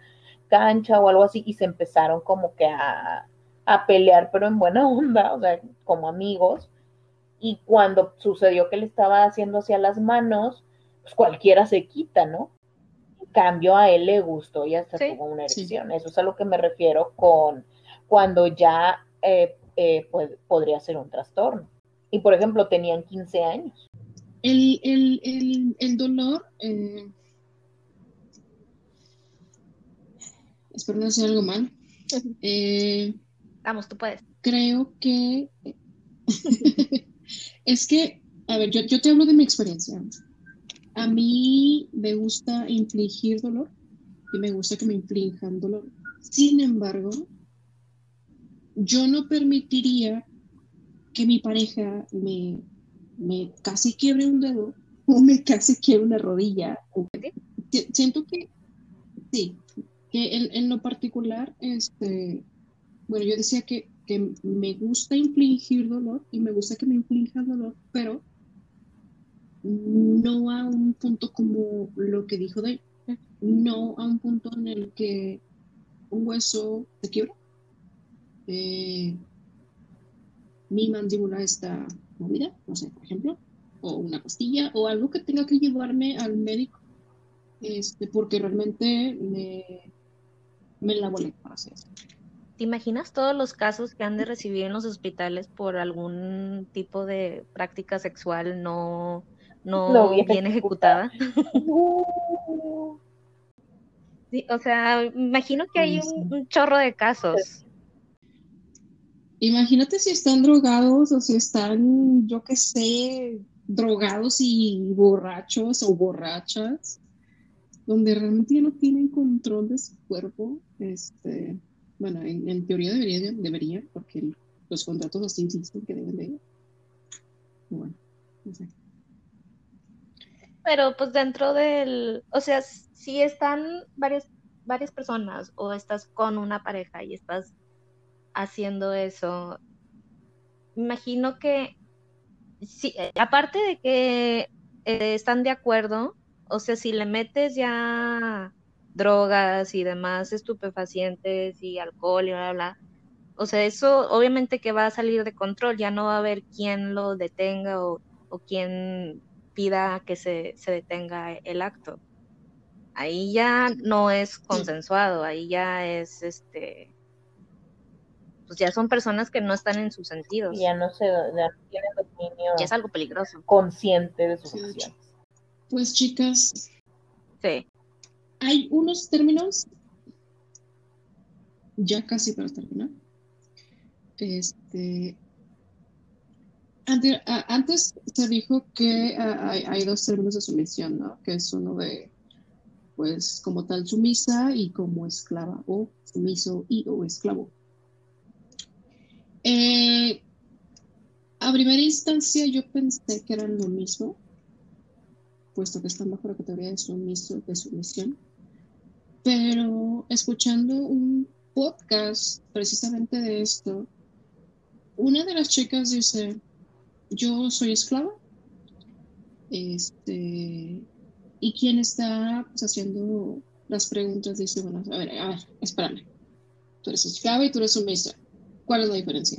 Speaker 4: cancha o algo así, y se empezaron como que a, a pelear, pero en buena onda, o sea, como amigos y cuando sucedió que le estaba haciendo hacia las manos, pues cualquiera se quita, ¿no? En cambio, a él le gustó y hasta tuvo una erección. Eso es a lo que me refiero con cuando ya eh, eh, pues, podría ser un trastorno. Y por ejemplo, tenían 15 años.
Speaker 3: El, el, dolor. Eh... Espero no hacer algo mal.
Speaker 1: Eh, Vamos, tú puedes.
Speaker 3: Creo que Es que, a ver, yo, yo te hablo de mi experiencia. A mí me gusta infligir dolor y me gusta que me inflijan dolor. Sin embargo, yo no permitiría que mi pareja me, me casi quiebre un dedo o me casi quiebre una rodilla. Siento que, sí, que en, en lo particular, este, bueno, yo decía que que me gusta infligir dolor y me gusta que me inflija dolor, pero no a un punto como lo que dijo de no a un punto en el que un hueso se quiebra, eh, mi mandíbula está movida, no sé, por ejemplo, o una costilla, o algo que tenga que llevarme al médico, este, porque realmente me, me la volé, así decirlo.
Speaker 1: ¿Te imaginas todos los casos que han de recibir en los hospitales por algún tipo de práctica sexual no, no,
Speaker 4: No bien
Speaker 1: bien ejecutada? Sí, o sea, imagino que hay un chorro de casos.
Speaker 3: Imagínate si están drogados o si están, yo qué sé, drogados y borrachos o borrachas, donde realmente ya no tienen control de su cuerpo. Este, bueno, en, teoría debería, debería, porque los contratos así dicen que deben de. Bueno, no sé.
Speaker 1: Pero pues dentro del, o sea, si están varias, varias personas o estás con una pareja y estás haciendo eso, imagino que, sí, eh, aparte de que eh, están de acuerdo, o sea, si le metes ya drogas y demás estupefacientes y alcohol y bla, bla, bla, o sea, eso obviamente que va a salir de control, ya no va a haber quien lo detenga o, o quien pida que se, se detenga el acto. Ahí ya no es consensuado, ahí ya es este pues ya son personas que no están en sus sentidos.
Speaker 4: Ya no se ya no tienen dominio
Speaker 1: Ya es algo peligroso.
Speaker 4: consciente de sus
Speaker 3: Sí,
Speaker 4: acciones.
Speaker 3: Pues chicas,
Speaker 1: Sí.
Speaker 3: hay unos términos, ya casi para terminar. Este, antes se dijo que hay, hay dos términos de sumisión, ¿no? Que es uno de, pues, como tal sumisa y como esclava, o sumiso y o esclavo. Eh, a primera instancia yo pensé que eran lo mismo, puesto que están bajo la categoría de sumiso, de sumisión. Pero escuchando un podcast precisamente de esto, una de las chicas dice, yo soy esclava, este, y quien está pues, haciendo las preguntas dice, bueno, a ver, a ver, espérame, tú eres esclava y tú eres sumisa, ¿cuál es la diferencia?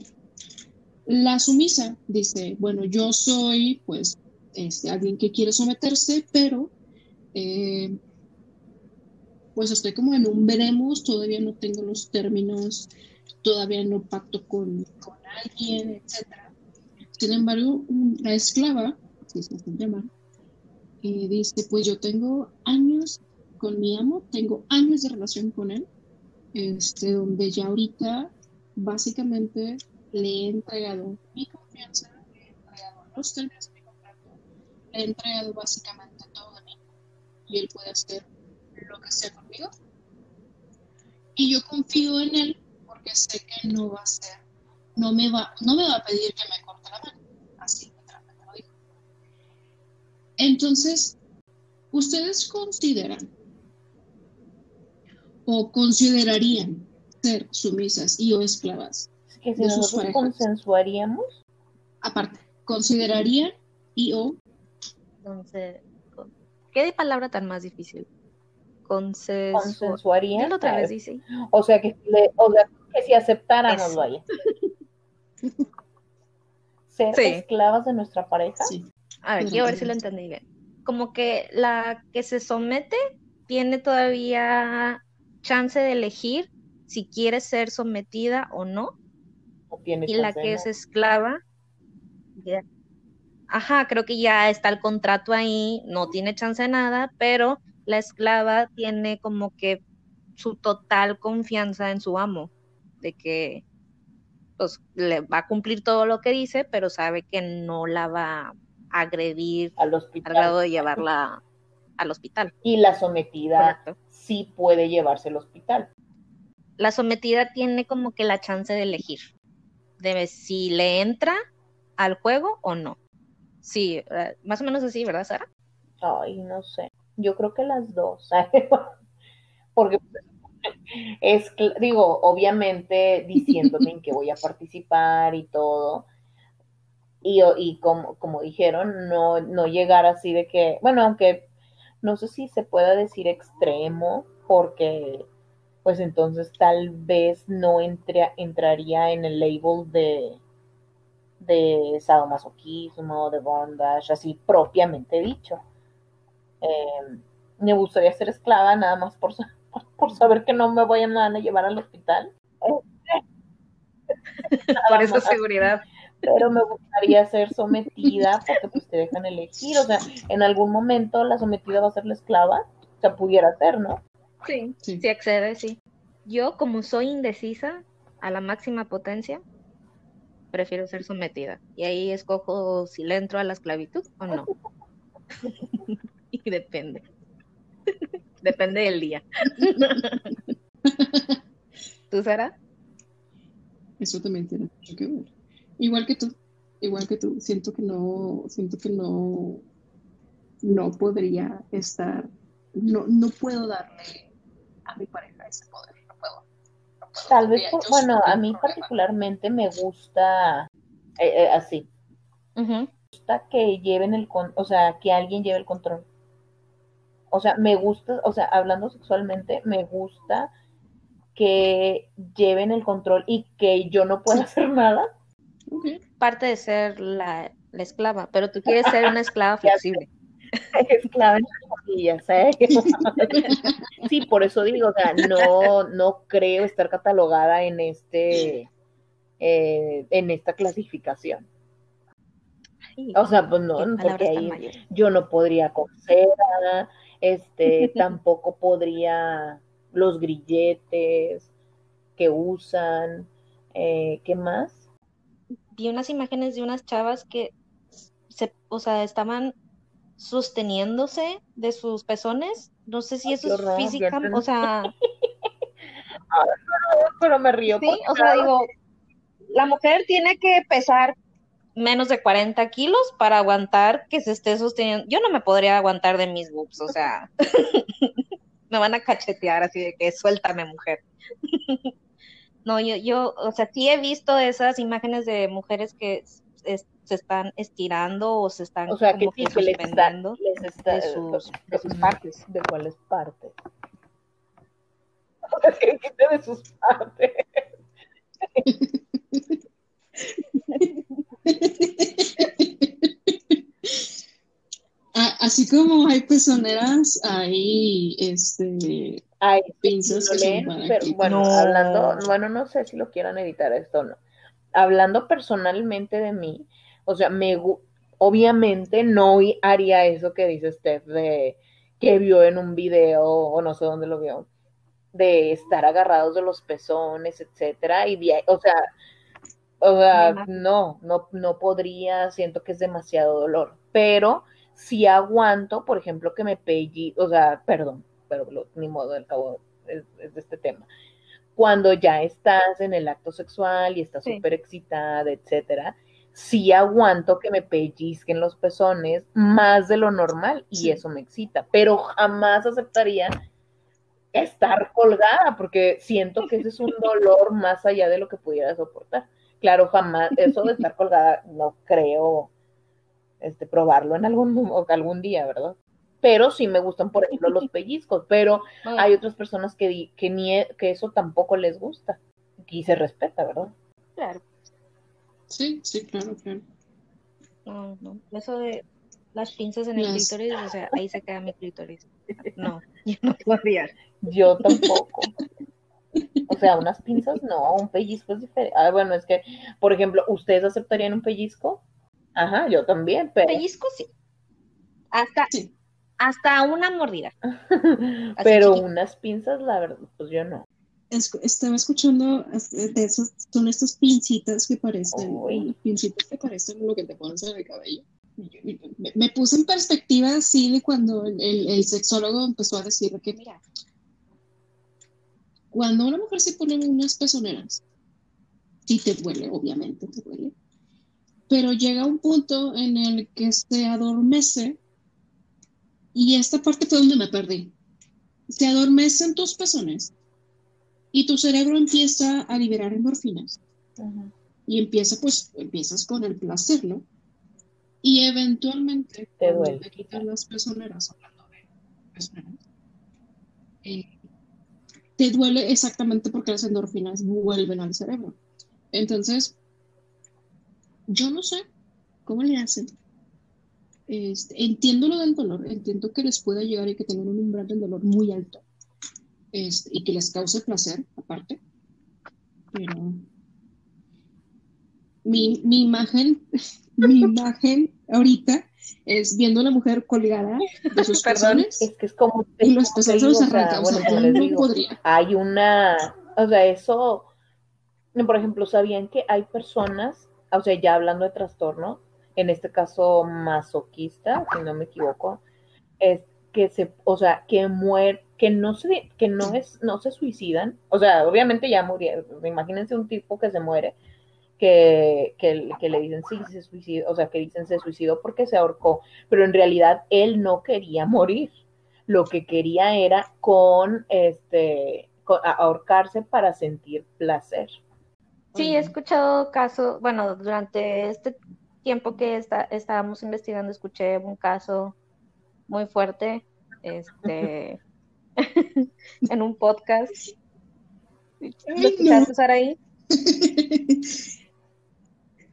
Speaker 3: La sumisa dice, bueno, yo soy pues este, alguien que quiere someterse, pero eh, pues estoy como en un veremos, todavía no tengo los términos, todavía no pacto con, alguien, etc. Sin embargo, la esclava, así se eh, dice, pues yo tengo años con mi amo, tengo años de relación con él, este, donde ya ahorita básicamente le he entregado mi confianza, le he entregado los términos de mi contrato, le he entregado básicamente todo de mí y él puede hacer lo que sea conmigo. Y yo confío en él porque sé que no va a ser, no me va, no me va a pedir que me corte la mano. Así literalmente lo dijo. Entonces, ¿ustedes consideran o considerarían ser sumisas y o esclavas?
Speaker 4: Es que si
Speaker 3: de sus
Speaker 4: nosotros
Speaker 3: parejas.
Speaker 4: consensuaríamos,
Speaker 3: Aparte, ¿considerarían y o
Speaker 1: Entonces, ¿qué palabra tan más difícil? Consensuar.
Speaker 4: consensuarían,
Speaker 1: Dilo otra vez, dice.
Speaker 4: o sea que le- o sea, que si aceptáramos
Speaker 1: Eso.
Speaker 4: vaya. Ser
Speaker 1: Sí.
Speaker 4: esclavas de nuestra pareja.
Speaker 3: sí?
Speaker 1: A ver, quiero ver si lo entendí bien. Como que la que se somete tiene todavía chance de elegir si quiere ser sometida o no,
Speaker 4: tiene
Speaker 1: y la que es esclava, ajá, creo que ya está el contrato ahí, no tiene chance de nada, pero la esclava tiene como que su total confianza en su amo, de que pues le va a cumplir todo lo que dice, pero sabe que no la va a agredir
Speaker 4: al
Speaker 1: al
Speaker 4: hospital.
Speaker 1: grado de llevarla al hospital.
Speaker 4: Y la sometida
Speaker 1: Correcto.
Speaker 4: sí puede llevarse al hospital.
Speaker 1: La sometida tiene como que la chance de elegir, de si le entra al juego o no. Sí, eh, más o menos así, ¿verdad, Sara?
Speaker 4: Ay, no sé. Yo creo que las dos. Porque es, digo, obviamente diciéndome en que voy a participar y todo. Y, y como, como dijeron, no, no llegar así de que, bueno, aunque no sé si se pueda decir extremo, porque pues entonces tal vez no entre- entraría en el label de, de sadomasoquismo, de bondage, así propiamente dicho. Eh, me gustaría ser esclava nada más por, por saber que no me vayan a llevar al hospital.
Speaker 1: Por esa seguridad.
Speaker 4: Pero me gustaría ser sometida porque pues te dejan elegir. O sea, en algún momento la sometida va a ser la esclava. O sea, pudiera ser, ¿no?
Speaker 1: Sí,
Speaker 3: Sí.
Speaker 1: sí accede, sí. Yo, como soy indecisa a la máxima potencia, prefiero ser sometida. Y ahí escojo si le entro a la esclavitud o no. y depende. depende del día. ¿Tú, Sara?
Speaker 3: Eso también tiene mucho que ver. Igual que tú, igual que tú, siento que no, siento que no, no podría estar, no, no puedo darle a mi pareja ese poder, no puedo. no puedo.
Speaker 4: Tal vez, por- bueno, a mí
Speaker 3: problema.
Speaker 4: particularmente me gusta eh, eh, así. Me gusta que lleven el con, o sea, que alguien lleve el control. O sea, me gusta, o sea, hablando sexualmente, me gusta que lleven el control y que yo no pueda hacer nada.
Speaker 1: Parte de ser la, la esclava, pero tú quieres ser una esclava flexible.
Speaker 4: Esclava en las rodillas, ¿eh? Sí, por eso digo, o sea, no, no creo estar catalogada en este, eh, en esta clasificación. O sea, pues no, porque ahí
Speaker 1: mayores.
Speaker 4: yo no podría coser, este, tampoco podría los grilletes que usan, eh, ¿qué más?
Speaker 1: vi unas imágenes de unas chavas que se, o sea, estaban sosteniéndose de sus pezones. No sé si
Speaker 4: Ay,
Speaker 1: eso es física, o sea,
Speaker 4: Pero me río
Speaker 1: sí, o sea, digo, la mujer tiene que pesar menos de 40 kilos para aguantar que se esté sosteniendo. Yo no me podría aguantar de mis boobs, o sea, me van a cachetear así de que suéltame, mujer. No, yo, yo, o sea, sí he visto esas imágenes de mujeres que es- se están estirando o se están
Speaker 4: O sea, que
Speaker 1: como
Speaker 4: sí,
Speaker 1: que
Speaker 4: que les está,
Speaker 1: suspendiendo
Speaker 4: les está,
Speaker 1: de sus, de sus partes.
Speaker 4: ¿De cuáles partes? O sea, ¿qué dijiste de sus partes?
Speaker 3: Ah, Así como hay pezoneras, hay este,
Speaker 4: Ay,
Speaker 3: pinzas que son
Speaker 4: leen,
Speaker 3: para
Speaker 4: pero
Speaker 3: clítoris.
Speaker 4: bueno,
Speaker 1: No.
Speaker 4: hablando, bueno, no sé si lo quieran editar esto o no. Hablando personalmente de mí, o sea, me obviamente no haría eso que dice Steph de que vio en un video o no sé dónde lo vio, de estar agarrados de los pezones, etcétera, y de o sea, o sea, no, no, no podría, siento que es demasiado dolor, pero si aguanto, por ejemplo, que me pellí, o sea, perdón, pero lo- ni modo, al cabo es, es de este tema. Cuando ya estás en el acto sexual y estás
Speaker 1: Sí.
Speaker 4: súper excitada, etcétera, sí aguanto que me pellizquen los pezones más de lo normal y
Speaker 3: Sí.
Speaker 4: eso me excita, pero jamás aceptaría estar colgada porque siento que ese es un dolor más allá de lo que pudiera soportar. Claro, jamás, eso de estar colgada no creo este, probarlo en algún, o algún día, ¿verdad? Pero sí me gustan, por ejemplo, los pellizcos, pero
Speaker 1: Bueno,
Speaker 4: hay otras personas que, que, ni, e- que eso tampoco les gusta y se respeta, ¿verdad?
Speaker 1: claro,
Speaker 3: Sí, sí, claro, claro.
Speaker 1: no, no, eso de las pinzas en el clítoris, o sea, ahí se queda mi clítoris. No, yo no podría.
Speaker 4: Yo tampoco. O sea, unas pinzas, no, un pellizco es diferente. Ah, bueno, es que, por ejemplo, ¿ustedes aceptarían un pellizco? Ajá, yo también, pero,
Speaker 1: Pellizco sí. Hasta,
Speaker 3: Sí.
Speaker 1: Hasta una mordida.
Speaker 4: pero
Speaker 1: chiquito.
Speaker 4: unas pinzas, la verdad, pues yo no.
Speaker 3: Es- estaba escuchando eh, de esas, son estas pincitas que parecen,
Speaker 4: Uy.
Speaker 3: pincitas que parecen lo que te pones en el cabello. Me, me puse en perspectiva así de cuando el, el- el sexólogo empezó a decir que, mira, cuando una mujer se pone unas pezoneras, sí te duele, obviamente te duele, pero llega un punto en el que se adormece y esta parte fue donde me perdí. Se adormecen tus pezones y tu cerebro empieza a liberar endorfinas y empieza pues empiezas con el placer, ¿no? Y eventualmente
Speaker 4: Te duele.
Speaker 3: te quitan las pezoneras, hablando de pezoneras, eh, te duele exactamente porque las endorfinas vuelven al cerebro. Entonces, yo no sé cómo le hacen. Este, entiendo lo del dolor, entiendo que les pueda llegar y que tengan un umbral del dolor muy alto. este, y que les cause placer, aparte. Pero mi, mi imagen, mi imagen ahorita es viendo a una mujer colgada de sus
Speaker 4: Perdón,
Speaker 3: pezones
Speaker 4: es que es como
Speaker 3: y los pezones los arranca. O sea, yo no
Speaker 4: digo,
Speaker 3: podría.
Speaker 4: hay una, o sea, eso, por ejemplo, ¿sabían que hay personas, o sea, ya hablando de trastorno, en este caso masoquista, si no me equivoco, es que se, o sea, que muere, que no se, que no es, no se suicidan, o sea, obviamente ya murieron, imagínense un tipo que se muere, que, que, le dicen sí, se suicidó, o sea, que dicen se suicidó porque se ahorcó, pero en realidad él no quería morir, lo que quería era con, este, con- ahorcarse para sentir placer.
Speaker 1: Sí, he escuchado casos, bueno, durante este tiempo que está, estábamos investigando, escuché un caso muy fuerte, este, en un podcast. ¿Lo escuchaste, Saraí?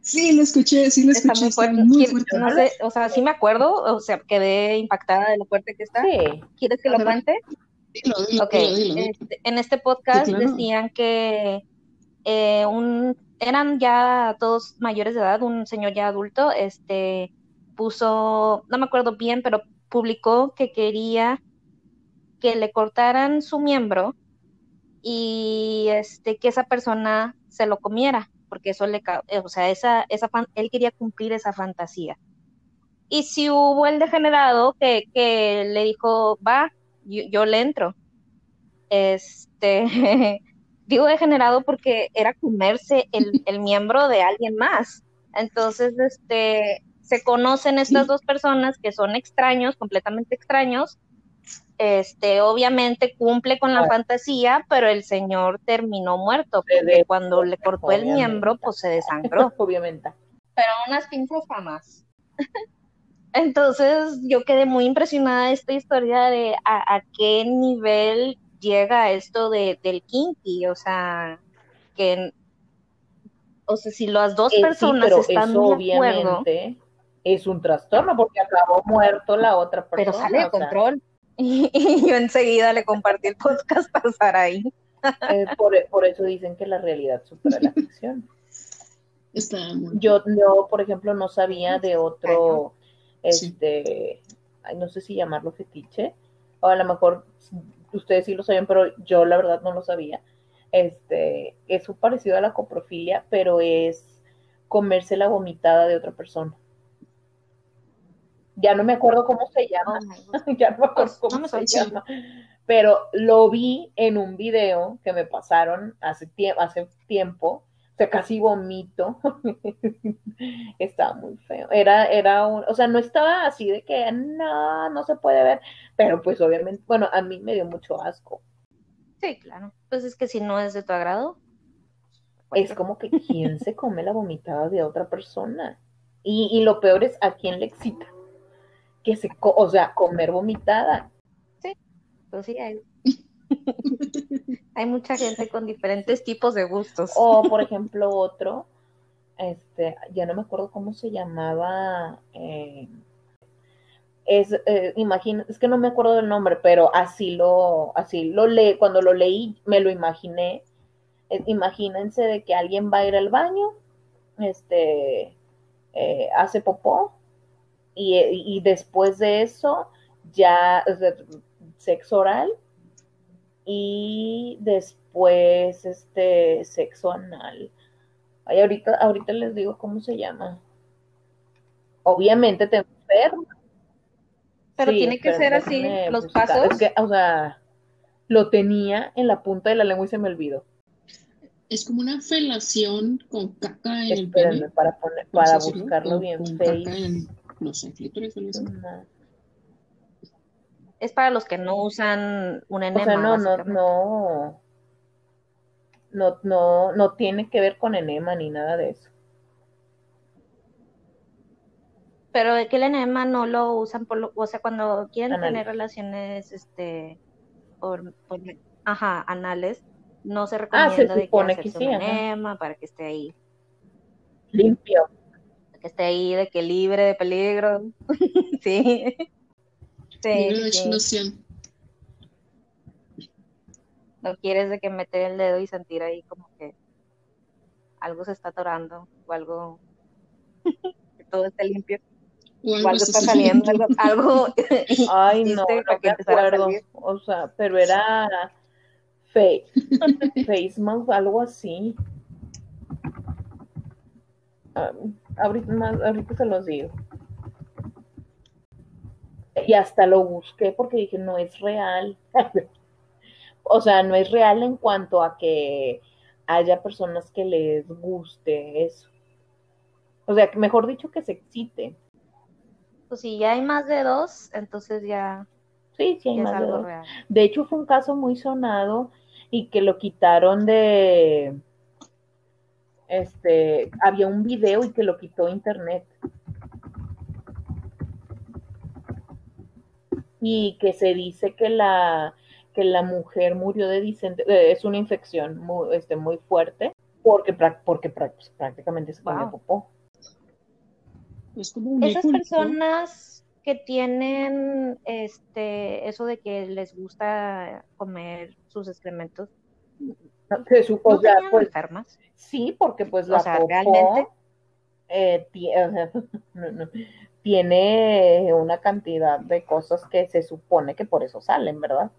Speaker 3: Sí, lo escuché, sí lo
Speaker 1: Está
Speaker 3: escuché,
Speaker 1: muy
Speaker 3: está
Speaker 1: fuerte.
Speaker 3: muy fuerte.
Speaker 1: No sé, o sea, sí me acuerdo, o sea, quedé impactada de lo fuerte que está.
Speaker 4: Sí,
Speaker 1: ¿Quieres que lo
Speaker 3: ver.
Speaker 1: cuente?
Speaker 3: Dilo, dilo,
Speaker 1: Ok,
Speaker 3: dilo, dilo, dilo.
Speaker 1: este, en este podcast
Speaker 3: Sí, claro.
Speaker 1: decían que eh, un, eran ya todos mayores de edad, un señor ya adulto, este, puso, no me acuerdo bien, pero publicó que quería que le cortaran su miembro y este, que esa persona se lo comiera, porque eso le, eh, o sea, esa, esa él quería cumplir esa fantasía. Y si hubo el degenerado que, que le dijo, va, yo, yo le entro. Este, digo degenerado porque era comerse el, el miembro de alguien más. Entonces, este, se conocen estas dos personas que son extraños, completamente extraños. Este, obviamente cumple con la
Speaker 4: Ah.
Speaker 1: fantasía, pero el señor terminó muerto, porque cuando le cortó el miembro, pues se desangró
Speaker 4: obviamente.
Speaker 1: pero unas pinzas jamás. Entonces yo quedé muy impresionada de esta historia de a, a qué nivel llega esto de, del kinky, o sea, que, o sea, si las dos
Speaker 4: Eh, sí,
Speaker 1: personas
Speaker 4: pero
Speaker 1: están
Speaker 4: eso
Speaker 1: de acuerdo,
Speaker 4: obviamente es un trastorno porque acabó muerto la otra persona.
Speaker 1: pero sale de
Speaker 4: sea,
Speaker 1: control. Y, y yo enseguida le compartí el podcast para ahí.
Speaker 4: eh, por, por eso dicen que la realidad supera la ficción.
Speaker 3: Está muy
Speaker 4: Yo, yo, por ejemplo, no sabía de otro,
Speaker 3: Sí.
Speaker 4: este, ay, no sé si llamarlo fetiche, o a lo mejor ustedes sí lo saben, pero yo la verdad no lo sabía. Este, es un parecido a la coprofilia, pero es comerse la vomitada de otra persona. Ya no me acuerdo cómo se llama, ya no me acuerdo
Speaker 1: Pues,
Speaker 4: cómo
Speaker 1: no
Speaker 4: se llama, pero lo vi en un video que me pasaron hace, tie- hace tiempo, o sea, casi vomito, estaba muy feo, era, era un, o sea, no estaba así de que no, no se puede ver, pero pues obviamente, bueno, a mí me dio mucho asco,
Speaker 1: Sí, claro. Pues es que si no es de tu agrado,
Speaker 4: es como que quién se come la vomitada de otra persona, y, y lo peor es a quién le excita, que se, co- o sea, comer vomitada,
Speaker 1: pues sí, hay, hay mucha gente con diferentes tipos de gustos.
Speaker 4: O, por ejemplo, otro, este, ya no me acuerdo cómo se llamaba. eh, es, eh, imagina, es que no me acuerdo del nombre, pero así lo, así lo leí, cuando lo leí, me lo imaginé. Eh, imagínense de que alguien va a ir al baño, este, eh, hace popó, y, y después de eso, ya, o sea, sexo oral, y después este sexo anal. Ay, ahorita, ahorita les digo cómo se llama. Obviamente te enfermas.
Speaker 1: Pero
Speaker 4: Sí,
Speaker 1: tiene que ser así, los
Speaker 4: buscar.
Speaker 1: pasos.
Speaker 4: Es que, o sea, lo tenía en la punta de la lengua y se me olvidó.
Speaker 3: Es como una felación con caca en el
Speaker 4: Espérenme
Speaker 3: pene.
Speaker 4: para poner, para buscarlo bien.
Speaker 3: con
Speaker 4: Face.
Speaker 3: caca en, no sé, clítoris o algo así.
Speaker 1: Es para los que no usan un
Speaker 4: O
Speaker 1: enema,
Speaker 4: sea, no, no, no, no, no, no tiene que ver con enema ni nada de eso.
Speaker 1: Pero de que el enema no lo usan por lo, o sea, cuando quieren tener relaciones, este, por, por- ajá, anales, no se
Speaker 4: Ah,
Speaker 1: recomienda
Speaker 4: se
Speaker 1: de que
Speaker 4: sí,
Speaker 1: un enema para que esté ahí,
Speaker 4: Limpio.
Speaker 1: que esté ahí de que libre de peligro. Sí.
Speaker 3: Explosión.
Speaker 1: no quieres de que meter el dedo y sentir ahí como que algo se está atorando o algo que todo esté limpio.
Speaker 3: O algo está
Speaker 1: saliendo, algo, algo
Speaker 4: Ay, no,
Speaker 1: hiciste
Speaker 4: no
Speaker 1: para que
Speaker 4: me
Speaker 1: empezara a
Speaker 4: acuerdo. O sea, pero era Face, Facemouth, algo así. Ah, ahorita, más, ahorita se los digo. Y hasta lo busqué porque dije, no es real. o sea, no es real en cuanto a que haya personas que les guste eso. O sea, mejor dicho, que se excite.
Speaker 1: Pues si ya hay más de dos, entonces ya,
Speaker 4: Sí, sí, hay
Speaker 1: ya es
Speaker 4: más de
Speaker 1: algo
Speaker 4: dos.
Speaker 1: real.
Speaker 4: De hecho, fue un caso muy sonado y que lo quitaron de, este, había un video y que lo quitó internet. Y que se dice que la, que la mujer murió de disentería, es una infección muy, este, muy fuerte, porque, porque pues, prácticamente se comió
Speaker 1: Wow.
Speaker 4: popó.
Speaker 3: Es como un
Speaker 1: Esas personas que tienen este eso de que les gusta comer sus excrementos,
Speaker 4: No, se supo,
Speaker 1: ¿no
Speaker 4: o sea, pues,
Speaker 1: enfermas?
Speaker 4: Sí, porque pues
Speaker 1: O
Speaker 4: la
Speaker 1: sea,
Speaker 4: popó
Speaker 1: realmente.
Speaker 4: eh, ti- o sea, no, no, tiene una cantidad de cosas que se supone que por eso salen, ¿verdad?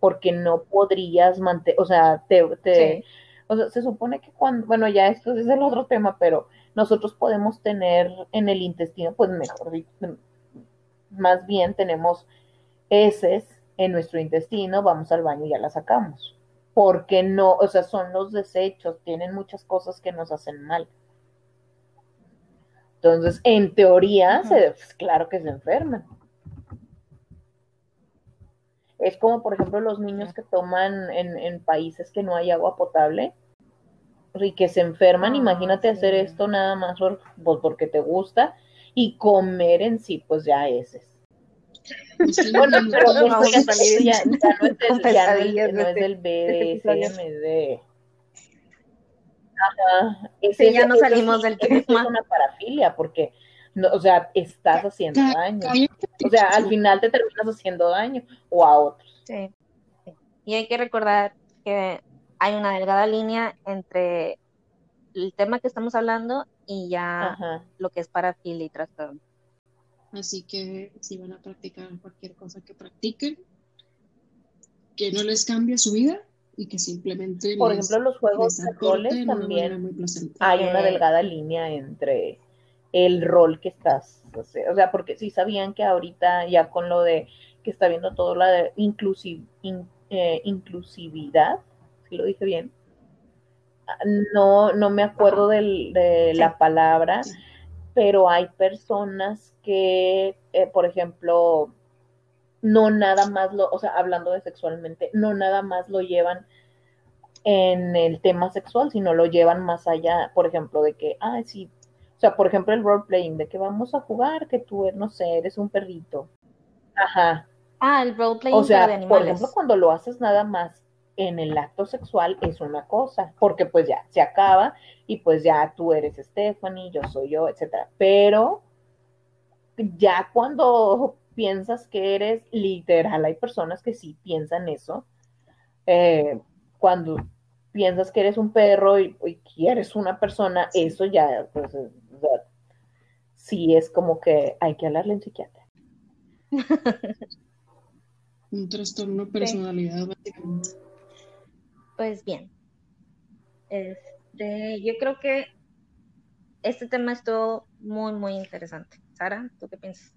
Speaker 4: Porque no podrías mantener, o sea, te, te-
Speaker 1: Sí.
Speaker 4: o sea, se supone que cuando, bueno, ya esto es el otro tema, pero nosotros podemos tener en el intestino, pues mejor dicho, más bien tenemos heces en nuestro intestino, vamos al baño y ya la sacamos. Porque no, o sea, son los desechos, tienen muchas cosas que nos hacen mal. Entonces, en teoría, se- pues, claro que se enferman. Es como, por ejemplo, los niños que toman en, en países que no hay agua potable y que se enferman.
Speaker 1: Ah,
Speaker 4: Imagínate hacer esto nada más por- pues, porque te gusta y comer en sí, pues ya heces.
Speaker 3: Pues sí,
Speaker 4: Bueno,
Speaker 3: no,
Speaker 4: pero ya, ya- es del, ya no es-
Speaker 1: pesadillas
Speaker 4: no
Speaker 1: de
Speaker 4: es del
Speaker 1: episodio.
Speaker 4: BDSM, es de... Ajá. Es-
Speaker 1: Sí, ya no salimos del
Speaker 4: sí es
Speaker 1: tema.
Speaker 4: una parafilia, porque, no, o sea, estás haciendo daño. O sea, al final te terminas haciendo daño o a otros.
Speaker 1: Sí. sí. Y hay que recordar que hay una delgada línea entre el tema que estamos hablando y ya
Speaker 4: Ajá.
Speaker 1: lo que es parafilia y trastorno.
Speaker 3: Así que si van a practicar cualquier cosa que practiquen, que no les cambie su vida y que simplemente
Speaker 4: Por
Speaker 3: les,
Speaker 4: ejemplo, los juegos de roles también hay una delgada línea entre el rol que estás, o sea, o sea, porque sí sabían que ahorita ya con lo de que está viendo todo la de inclusiv- in- eh, inclusividad, si lo dije bien, no, no me acuerdo del- de la palabra, pero hay personas que, eh, por ejemplo, no nada más lo, o sea, hablando de sexualmente, no nada más lo llevan en el tema sexual, sino lo llevan más allá, por ejemplo, de que, ah, sí, o sea, por ejemplo, el role playing, de que vamos a jugar, que tú, no sé, eres un perrito. Ajá.
Speaker 1: Ah, el roleplaying
Speaker 4: O sea,
Speaker 1: de
Speaker 4: por
Speaker 1: animales.
Speaker 4: ejemplo, cuando lo haces nada más en el acto sexual es una cosa, porque pues ya se acaba y pues ya tú eres Stephanie, yo soy yo, etcétera. Pero ya cuando piensas que eres literal, hay personas que sí piensan eso. eh, cuando piensas que eres un perro y, y quieres una persona,
Speaker 3: Sí.
Speaker 4: eso ya, pues, sea, sí es como que hay que hablarle a un psiquiatra.
Speaker 3: Un trastorno de personalidad, básicamente.
Speaker 1: Pues bien. Este, yo creo que este tema estuvo muy, muy interesante. Sara, ¿tú qué piensas?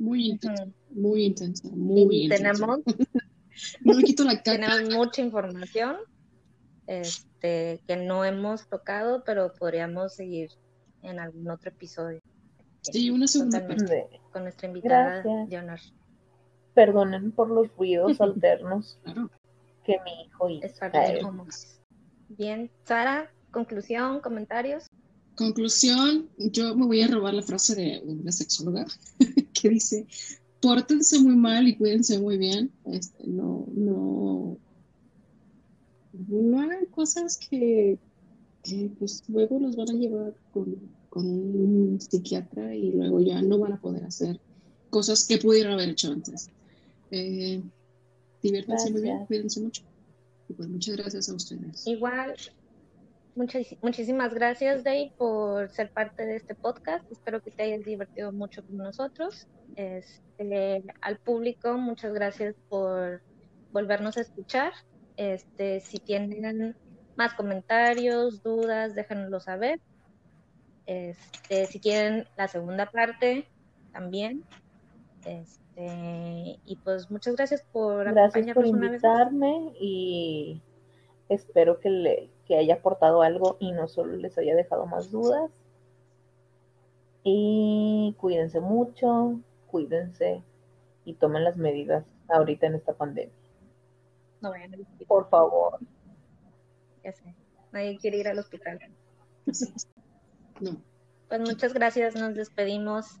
Speaker 3: Muy intensa, muy intensa, muy
Speaker 1: Y
Speaker 3: intensa.
Speaker 1: tenemos,
Speaker 3: No le quito la caca.
Speaker 1: tenemos mucha información este, que no hemos tocado, pero podríamos seguir en algún otro episodio.
Speaker 3: Sí, una segunda parte.
Speaker 1: Con nuestra invitada
Speaker 4: Gracias.
Speaker 1: de honor.
Speaker 4: Perdonen por los ruidos alternos
Speaker 3: Claro.
Speaker 4: que mi hijo hizo.
Speaker 1: Es parte. Bien, Sara, conclusión, comentarios.
Speaker 3: Conclusión, yo me voy a robar la frase de una sexóloga que dice, pórtense muy mal y cuídense muy bien. Este, no, no, no hagan cosas que, que, pues luego los van a llevar con, con un psiquiatra y luego ya no van a poder hacer cosas que pudieron haber hecho antes. Eh, Diviértanse muy bien, cuídense mucho. Y pues muchas gracias a ustedes.
Speaker 1: Igual, muchis- muchísimas gracias, Dave, por ser parte de este podcast. Espero que te hayas divertido mucho con nosotros. Este, al público, muchas gracias por volvernos a escuchar. Este, si tienen más comentarios, dudas, déjanoslo saber. Este, si quieren la segunda parte, también. Este, y pues muchas gracias por
Speaker 4: Gracias por
Speaker 1: acompañarnos una vez más.
Speaker 4: invitarme y espero que, le, que haya aportado algo y no solo les haya dejado más dudas. Y cuídense mucho, cuídense y tomen las medidas ahorita en esta pandemia.
Speaker 1: No vayan al hospital,
Speaker 4: Por favor.
Speaker 1: ya sé. Nadie quiere ir al hospital.
Speaker 3: No,
Speaker 1: Pues muchas gracias, nos despedimos.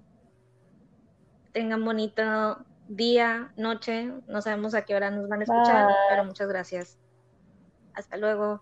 Speaker 1: Tengan bonito día, noche. No sabemos a qué hora nos van a escuchar,
Speaker 4: Bye.
Speaker 1: pero muchas gracias. Hasta luego.